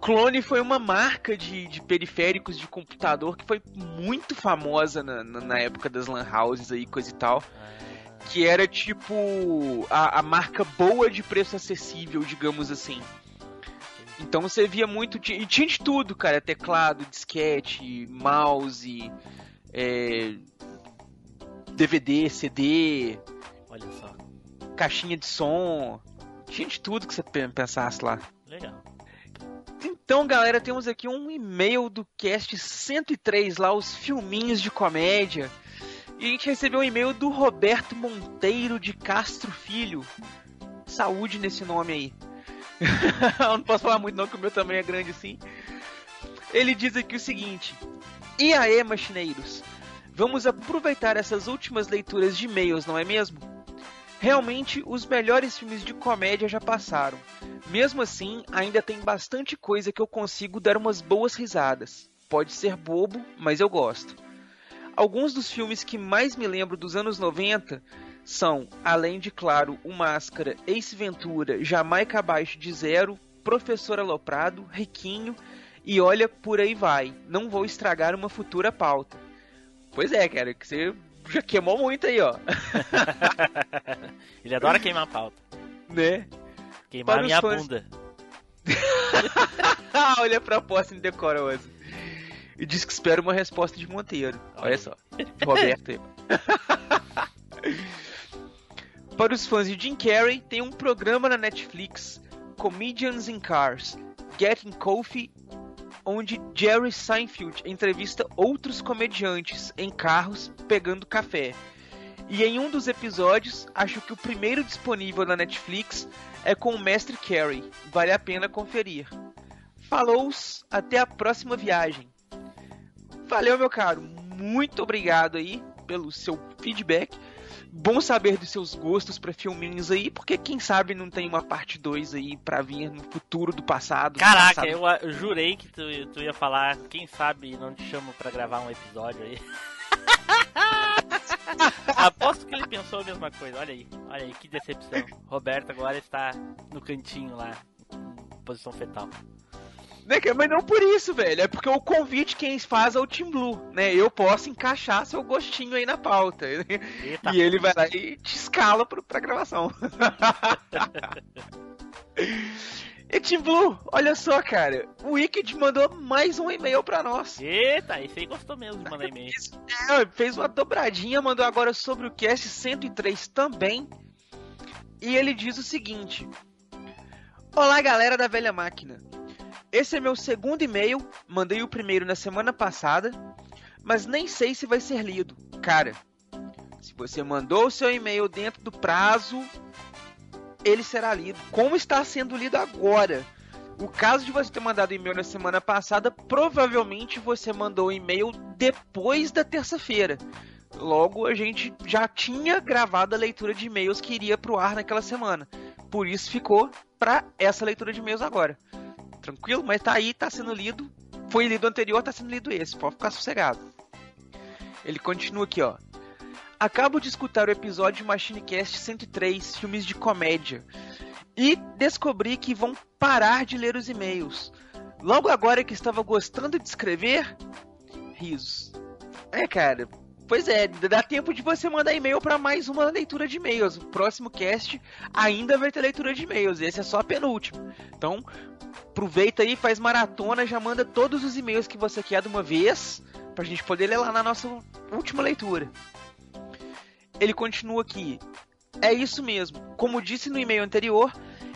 Clone foi uma marca de, de periféricos de computador que foi muito famosa na, na, na época das lan houses aí, coisa e tal. Que era tipo a, a marca boa de preço acessível, digamos assim. Então você via muito. E tinha de tudo, cara. Teclado, disquete, mouse, é, DVD, CD, Olha só. caixinha de som. Tinha de tudo que você pe- pensasse lá. Legal. Então, galera, temos aqui um e-mail do cast 103 lá, os filminhos de comédia. E a gente recebeu um e-mail do Roberto Monteiro de Castro Filho. Saúde nesse nome aí. Não posso falar muito não, que o meu também é grande assim. Ele diz aqui o seguinte: E aí, machineiros? Vamos aproveitar essas últimas leituras de e-mails, não é mesmo? Realmente, os melhores filmes de comédia já passaram. Mesmo assim, ainda tem bastante coisa que eu consigo dar umas boas risadas. Pode ser bobo, mas eu gosto. Alguns dos filmes que mais me lembro dos anos 90 são, além de claro, O Máscara, Ace Ventura, Jamaica Abaixo de Zero, Professor Aloprado, Riquinho e Olha Por Aí Vai. Não vou estragar uma futura pauta. Pois é, cara, que você já queimou muito aí, ó. Ele adora queimar a pauta. né? Queimar Para minha fãs- bunda. Olha a proposta indecorosa. E diz que espera uma resposta de Monteiro. Olha só. Roberto aí. Para os fãs de Jim Carrey, tem um programa na Netflix, Comedians in Cars, Getting Coffee, onde Jerry Seinfeld entrevista outros comediantes em carros pegando café. E em um dos episódios, acho que o primeiro disponível na Netflix é com o Mestre Carey. Vale a pena conferir. Falou, até a próxima viagem. Valeu, meu caro. Muito obrigado aí pelo seu feedback. Bom saber dos seus gostos pra filminhos aí, porque quem sabe não tem uma parte 2 aí pra vir no futuro do passado. do Caraca, passado. eu, eu jurei que tu, tu ia falar, quem sabe não te chamo pra gravar um episódio aí. Aposto que ele pensou a mesma coisa. Olha aí, olha aí, que decepção. Roberto agora está no cantinho lá, em posição fetal. Né? Mas não por isso, velho. É porque o convite quem faz é o Team Blue, né? Eu posso encaixar seu gostinho aí na pauta. Eita. E ele vai lá e te escala pro, pra gravação. e Team Blue, olha só, cara. O Wicked mandou mais um e-mail pra nós. Eita, esse aí gostou mesmo de mandar e-mail. É, fez uma dobradinha, mandou agora sobre o cast 103 também. E ele diz o seguinte: Olá, galera da velha máquina. Esse é meu segundo e-mail, mandei o primeiro na semana passada, mas nem sei se vai ser lido. Cara, se você mandou o seu e-mail dentro do prazo, ele será lido. Como está sendo lido agora? O caso de você ter mandado e-mail na semana passada, provavelmente você mandou o e-mail depois da terça-feira. Logo, a gente já tinha gravado a leitura de e-mails que iria pro ar naquela semana. Por isso ficou para essa leitura de e-mails agora. Tranquilo? Mas tá aí, tá sendo lido. Foi lido anterior, tá sendo lido esse. Pode ficar sossegado. Ele continua aqui, ó. Acabo de escutar o episódio Machinecast 103, filmes de comédia, e descobri que vão parar de ler os e-mails. Logo agora que estava gostando de escrever, risos. É, cara, Pois é, dá tempo de você mandar e-mail para mais uma leitura de e-mails. O próximo cast ainda vai ter leitura de e-mails. Esse é só a penúltima. Então, aproveita aí, faz maratona, já manda todos os e-mails que você quer de uma vez, pra gente poder ler lá na nossa última leitura. Ele continua aqui. É isso mesmo. Como disse no e-mail anterior,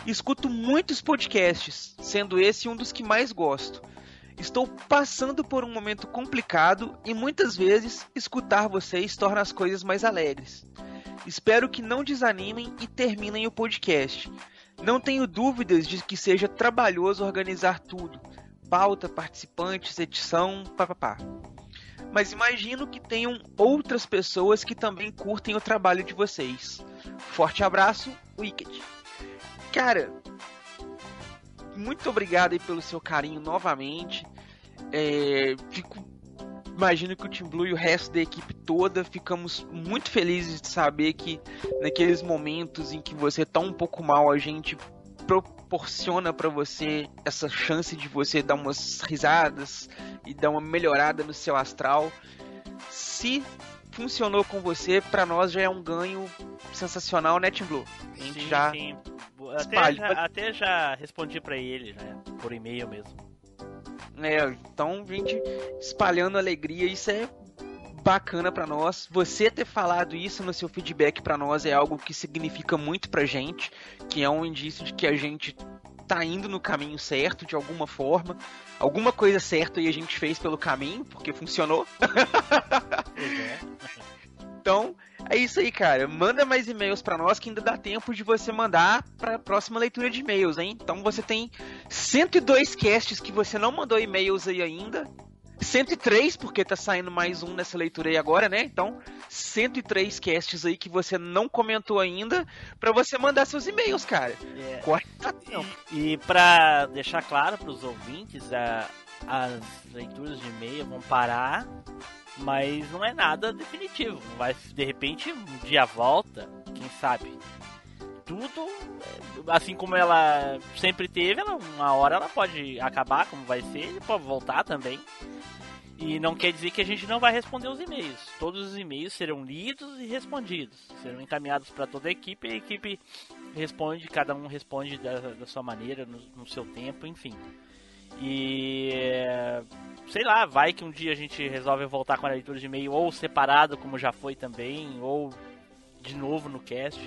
escuto muitos podcasts, sendo esse um dos que mais gosto. Estou passando por um momento complicado e muitas vezes escutar vocês torna as coisas mais alegres. Espero que não desanimem e terminem o podcast. Não tenho dúvidas de que seja trabalhoso organizar tudo: pauta, participantes, edição, papapá. Mas imagino que tenham outras pessoas que também curtem o trabalho de vocês. Forte abraço, Wicked. Cara, muito obrigado aí pelo seu carinho novamente. É, fico imagino que o Team Blue e o resto da equipe toda ficamos muito felizes de saber que naqueles momentos em que você tá um pouco mal, a gente proporciona para você essa chance de você dar umas risadas e dar uma melhorada no seu astral. Se funcionou com você, para nós já é um ganho sensacional, né, Team Blue? A gente Sim, já sim. Até já, até já respondi pra ele, né? Por e-mail mesmo. É, então, gente, espalhando alegria, isso é bacana pra nós. Você ter falado isso no seu feedback pra nós é algo que significa muito pra gente, que é um indício de que a gente tá indo no caminho certo de alguma forma. Alguma coisa certa aí a gente fez pelo caminho, porque funcionou. Então, é isso aí, cara. Manda mais e-mails pra nós que ainda dá tempo de você mandar pra próxima leitura de e-mails, hein? Então você tem 102 casts que você não mandou e-mails aí ainda. 103, porque tá saindo mais um nessa leitura aí agora, né? Então, 103 casts aí que você não comentou ainda pra você mandar seus e-mails, cara. É. Corre tá tempo. E pra deixar claro pros ouvintes, a- as leituras de e-mail vão parar, mas não é nada definitivo. Vai, de repente, um dia volta, quem sabe. Tudo, é, assim como ela sempre teve, ela, uma hora ela pode acabar, como vai ser, e pode voltar também. E não quer dizer que a gente não vai responder os e-mails. Todos os e-mails serão lidos e respondidos. Serão encaminhados para toda a equipe e a equipe responde, cada um responde da, da sua maneira, no, no seu tempo, enfim. E sei lá, vai que um dia a gente resolve voltar com a leitura de e-mail ou separado, como já foi também, ou de novo no cast.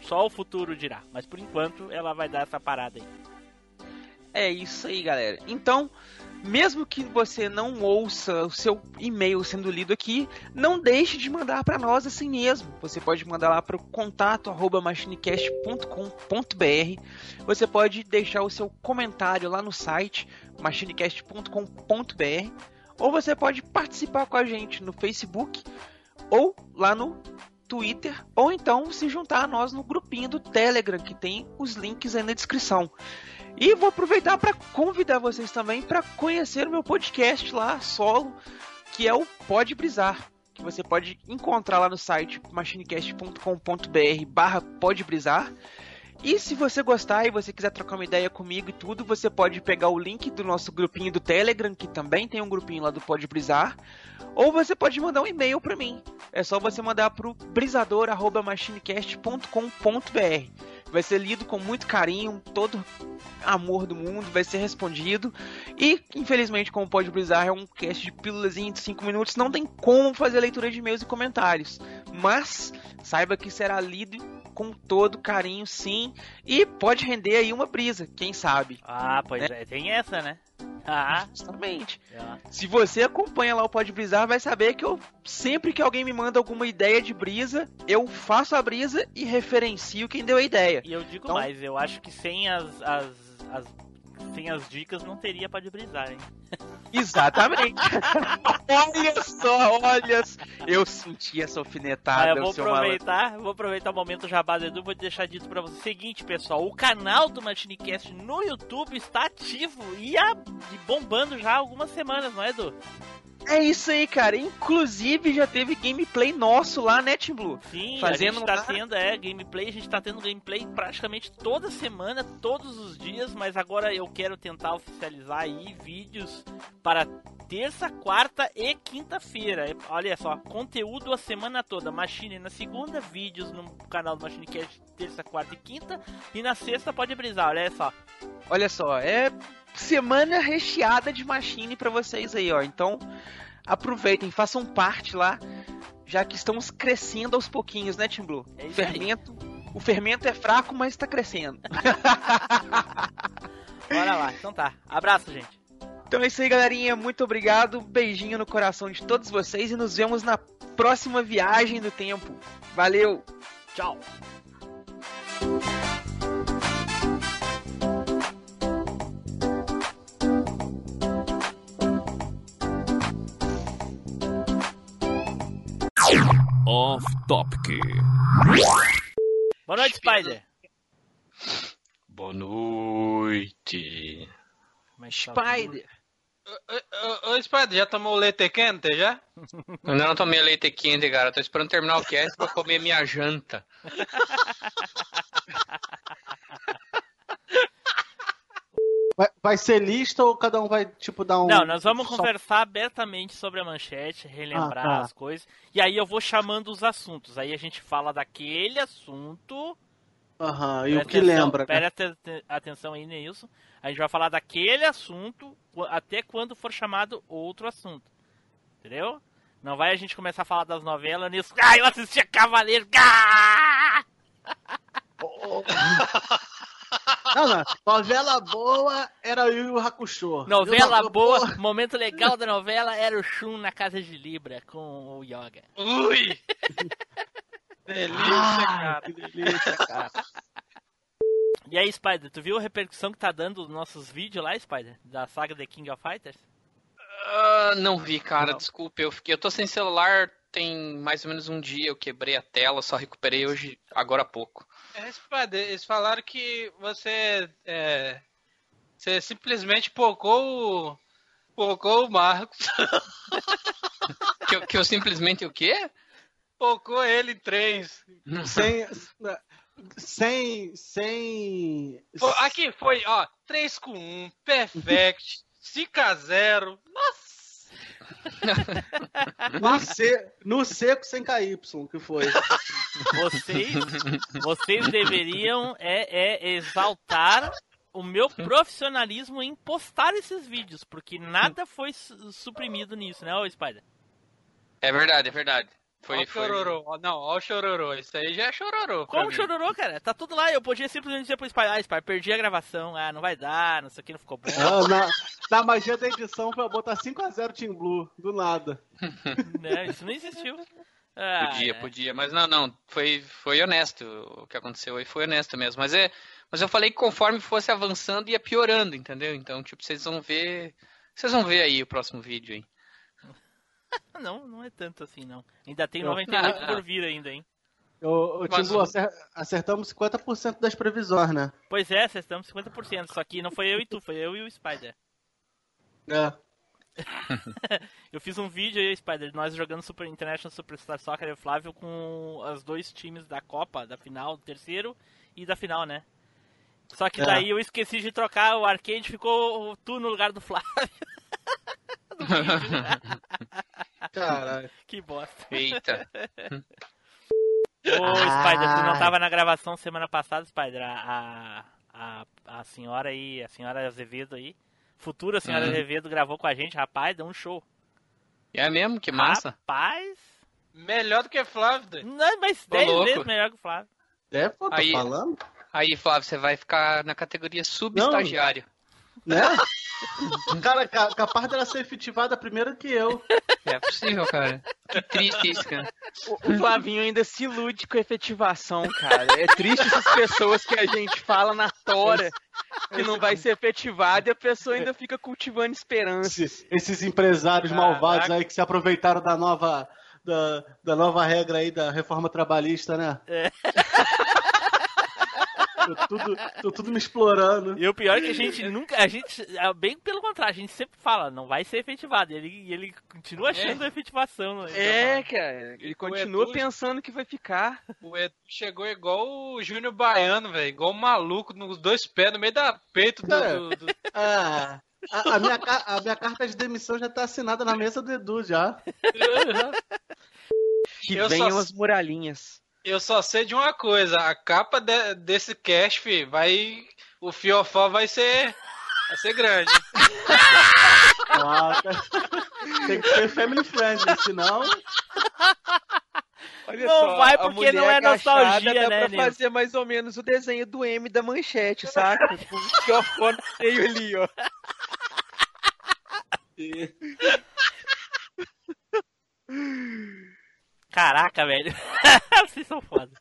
Só o futuro dirá, mas por enquanto ela vai dar essa parada aí. É isso aí, galera. Então, mesmo que você não ouça o seu e-mail sendo lido aqui, não deixe de mandar para nós assim mesmo. Você pode mandar lá para o contato machinecast.com.br. Você pode deixar o seu comentário lá no site machinecast.com.br. Ou você pode participar com a gente no Facebook ou lá no Twitter, ou então se juntar a nós no grupinho do Telegram, que tem os links aí na descrição. E vou aproveitar para convidar vocês também para conhecer o meu podcast lá, solo, que é o Pode Brisar, que você pode encontrar lá no site machinecast.com.br barra Pode Brisar. E se você gostar e você quiser trocar uma ideia comigo e tudo, você pode pegar o link do nosso grupinho do Telegram, que também tem um grupinho lá do Pode Brisar, ou você pode mandar um e-mail para mim. É só você mandar pro brisador@machinecast.com.br. Vai ser lido com muito carinho, todo amor do mundo, vai ser respondido. E, infelizmente, como pode brisar, é um cast de pílulas de 5 minutos, não tem como fazer leitura de e-mails e comentários. Mas, saiba que será lido com todo carinho, sim. E pode render aí uma brisa, quem sabe. Ah, pois é, tem essa, né? Ah, Justamente. é. Se você acompanha lá o Pode Brisar, vai saber que eu sempre que alguém me manda alguma ideia de brisa, eu faço a brisa e referencio quem deu a ideia. E eu digo Então- mais, eu acho que sem as, as, as- sem as dicas não teria pra de brisar, hein? Exatamente. olha só, olha. Eu senti essa Ah, alfinetada, eu vou seu malandro. aproveitar, vou aproveitar o momento jabá do Edu, vou deixar dito pra você. Seguinte, pessoal, o canal do Machinecast no YouTube está ativo e, a- e bombando já há algumas semanas, não é, Edu? É isso aí, cara. Inclusive já teve gameplay nosso lá, né, Team Blue? Sim, Fazendo a gente tá lá- tendo, é, gameplay, a gente tá tendo gameplay praticamente toda semana, todos os dias, mas agora eu quero tentar oficializar aí vídeos para terça, quarta e quinta-feira. Olha só, conteúdo a semana toda. Machine na segunda, vídeos no canal do Machine Cast terça, quarta e quinta, e na sexta pode brisar, olha só. Olha só, é semana recheada de machine pra vocês aí, ó. Então, aproveitem, façam parte lá, já que estamos crescendo aos pouquinhos, né, Team Blue? É fermento, o fermento é fraco, mas tá crescendo. Bora lá, então tá. Abraço, gente. Então é isso aí, galerinha. Muito obrigado. Beijinho no coração de todos vocês e nos vemos na próxima viagem do tempo. Valeu. Tchau. Off Topic. Boa noite, Spider. Boa noite. É tá Spider. Ô, ô, ô, Spider, já tomou leite quente, já? Eu ainda não tomei leite quente, cara. Tô esperando terminar o cast pra comer minha janta. Vai, vai ser lista ou cada um vai, tipo, dar um. Não, nós vamos só- conversar abertamente sobre a manchete, relembrar Ah, tá. as coisas. E aí eu vou chamando os assuntos. Aí a gente fala daquele assunto. Aham, e o que atenção- lembra, né? Presta aten- atenção aí, Neilson. A gente vai falar daquele assunto até quando for chamado outro assunto. Entendeu? Não vai a gente começar a falar das novelas nisso. Ah, eu assistia Cavaleiro. Ah! Não, não. Novela boa era o Yu Yu Hakusho. Novela Yu- boa, momento legal da novela era o Shun na casa de Libra com o Yoga. Ui! Delícia, Ah, cara. que delícia, cara. E aí, Spider, tu viu a repercussão que tá dando os nossos vídeos lá, Spider? Da saga The King of Fighters? Ah, não vi, cara. Desculpa, eu fiquei. Eu tô sem celular tem mais ou menos um dia. Eu quebrei a tela, só recuperei hoje, agora há pouco. É, eles falaram que você. É, você simplesmente pocou o. Pocou o Marcos. Que eu, que eu simplesmente o quê? Pocou ele em três. Sem. Sem. Sem. Aqui foi, ó, 3 com 1, perfect, 5 a 0. Nossa! No, no seco sem KY, que foi. Vocês, vocês deveriam é, é exaltar o meu profissionalismo em postar esses vídeos, porque nada foi su- suprimido nisso, né, ô Spider? É verdade, é verdade. Ó Foi, o foi. chororô, ó, não, ó o chororô, isso aí já é chororô. Como mim. chororô, cara? Tá tudo lá, eu podia simplesmente dizer pro Spider, ah, Spider, perdi a gravação, ah, não vai dar, não sei o que, não ficou bom. Ah, na, na magia da edição pra botar 5x0 Team Blue, do nada. né? Isso não existiu. Ah, Podia, é. podia, mas não, não, foi, foi honesto o que aconteceu aí, foi honesto mesmo. Mas é, mas eu falei que conforme fosse avançando ia piorando, entendeu? Então, tipo, vocês vão ver, vocês vão ver aí o próximo vídeo aí. Não, não é tanto assim, não. Ainda tem Eu- 98 Ah, por vir ainda, hein? Blue, o- acer- acertamos 50% das previsões, né? Pois é, vocês estamos 50%, só que não foi eu e tu, foi eu e o Spider. É. Eu fiz um vídeo aí, Spider, nós jogando Super International Superstar Soccer e o Flávio com os dois times da Copa, da final, do terceiro e da final, né? Só que É. daí eu esqueci de trocar o arcade, ficou tu no lugar do Flávio. No vídeo. Caralho. que bosta. Eita. Ô, Spider, tu não Ai. tava na gravação semana passada, Spider? A, a, a, senhora aí, a senhora Azevedo aí, futura senhora Uhum. Azevedo gravou com a gente, rapaz, deu um show. É mesmo? Que massa. Rapaz, Melhor do que Flávio. não, mas Tô 10 louco. vezes melhor que o Flávio. É, pô, tô Aí- falando. Aí, Flávio, você vai ficar na categoria subestagiário. Né? Cara, ca- capaz dela ser efetivada primeiro que eu. É possível, cara. Que triste isso, cara. O, o Flavinho ainda se ilude com a efetivação, cara. É triste essas pessoas que a gente fala na tora que não vai ser efetivado e a pessoa ainda fica cultivando esperança. Esses, esses empresários Caraca. malvados aí que se aproveitaram da nova, da, da nova regra aí da reforma trabalhista, né? Tô tudo, tô tudo me explorando. E o pior é que a gente nunca. A gente. é Bem pelo contrário, a gente sempre fala, não vai ser efetivado. E ele, ele continua achando efetivação. né? É, cara. Ele continua Edu- pensando que vai ficar. O Edu chegou igual o Júnior Baiano, velho. Igual um maluco, nos dois pés, no meio da peito do. É. do- do- Ah, a, a minha, a minha carta de demissão já tá assinada na mesa do Edu já. Que Eu venham só- as muralhinhas. Eu só sei de uma coisa: a capa de- desse cast, fi, vai. O fiofó vai ser. Vai ser grande. Tem que ser family friendly, senão. Olha Não só, vai porque não é nostalgia, dá né, pra nego? fazer mais ou menos o desenho do M da manchete, saca? Com o microfone meio ali, ó. Caraca, velho. Vocês são foda.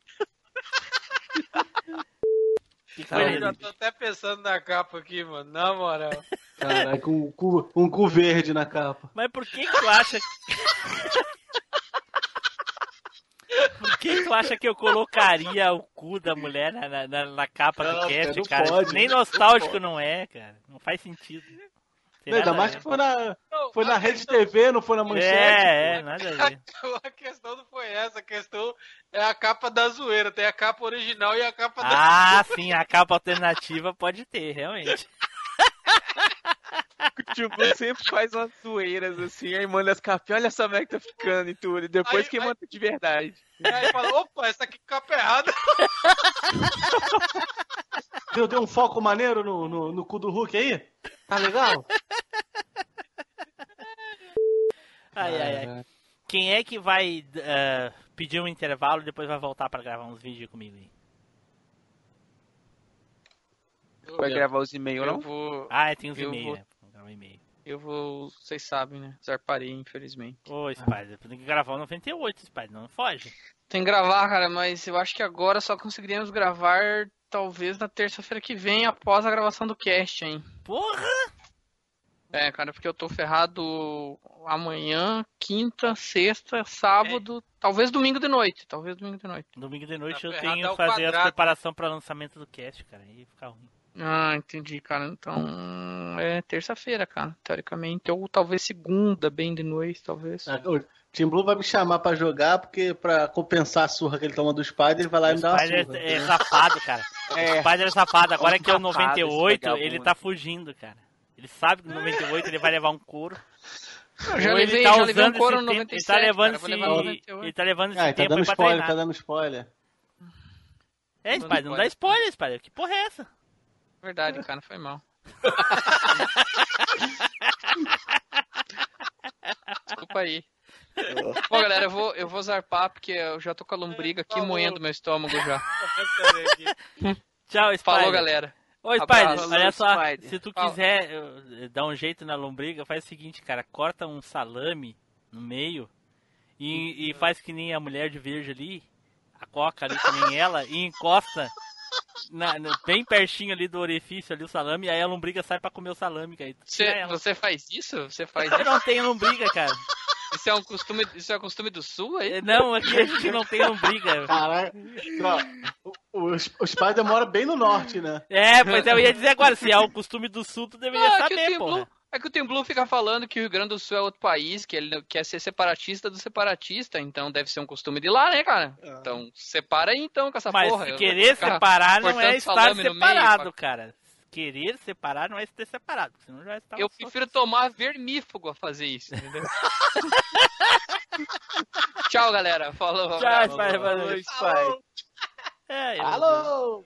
Que Eu já tô até pensando na capa aqui, mano. Na moral. Caralho, com um cu, um cu verde na capa. Mas por que que tu acha... Por que que tu acha que eu colocaria o cu da mulher na, na- na- capa do Não, cast, não cara? pode, Nem não nostálgico pode. não é, cara. Não faz sentido. Não, ainda mais que foi na, Não, foi na rede questão- TV, não foi na manchete. É, é, nada a ver. A questão não foi essa, a questão é a capa da zoeira. Tem a capa original e a capa da. Ah, sim, a capa alternativa pode ter, realmente. Tipo, sempre faz umas zoeiras assim, aí manda as capinhas, olha só como é que tá ficando e tudo. E depois Aí- que aí- manda de verdade. Aí fala, opa, essa aqui capa errada. Deu, deu um foco maneiro no, no, no cu do Hulk aí? Tá legal? Ai, ai, ai. Quem é que vai eh, pedir um intervalo e depois vai voltar pra gravar uns vídeos comigo aí? Vai gravar os e-mails, Eu não? vou. Ah, é, tem os e-mails, vou- né? Vou gravar e-mail. Eu vou. Vocês sabem, né? Zarparei, infelizmente. Ô, Spider, tem que gravar o 98, Spider, não foge. Tem que gravar, cara, mas eu acho que agora só conseguiríamos gravar talvez na terça-feira que vem, após a gravação do cast, hein? Porra! É, cara, porque eu tô ferrado amanhã, quinta, sexta, sábado, talvez domingo de noite. Talvez domingo de noite. Domingo de noite Tá eu tenho ao que fazer a quadrado. preparação pra lançamento do cast, cara. Aí fica ruim. Ah, entendi, cara. Então é terça-feira, cara, teoricamente. Ou talvez segunda, bem de noite, talvez. Ah, O Team Blue vai me chamar pra jogar, porque pra compensar a surra que ele toma do Spider, ele vai lá e me dá uma Spider surra. é, é safado, cara. É. O Spider é safado. Agora que é o Safado, 98, esse ele tá fugindo, cara. Ele sabe que no 98 ele vai levar um couro. Eu já Ou levei, ele tá já levei um couro esse no tempo- 97, Ele tá levando cara, esse, levar no 98. ele tá levando esse Ah, ele tá tempo dando aí pra spoiler, treinar. tá dando spoiler. É, dando Spider, não dá spoiler, Spider. Que porra é essa? Verdade, cara, foi mal. Desculpa aí. Bom, galera, eu vou, eu vou zarpar porque eu já tô com a lombriga aqui Falou. moendo meu estômago já. Tchau, Spider. Falou, galera. Ô, Spider, Abraço. olha só, Spider. se tu Fala. quiser dar um jeito na lombriga, faz o seguinte, cara, corta um salame no meio e, e faz que nem a mulher de verde ali, a coca ali que nem ela, e encosta na- no- bem pertinho ali do orifício ali o salame, e aí a lombriga sai pra comer o salame, cara. e Você, ela. você faz isso? Você faz Eu isso? não tenho lombriga, cara. Isso é um costume, isso é um costume do sul aí? Eh, Não, aqui a gente não tem lombriga. Caralho. Ó, O, o, o Spider mora bem no norte, né? É, pois é, eu ia dizer agora, se é o costume do sul, tu deveria Ah, é saber. Blue- É que o Tim Blue fica falando que o Rio Grande do Sul é outro país, que ele quer ser separatista do separatista, então deve ser um costume de lá, né, cara? Então, separa aí então com essa Mas porra. Eu querer separar não é estar no meio, separado, cara. Querer separar não é ter separado, senão já está Eu prefiro tomar vermífugo a fazer isso, entendeu? Tchau, galera. Falou. Tchau, valeu. Falou, É, Alô!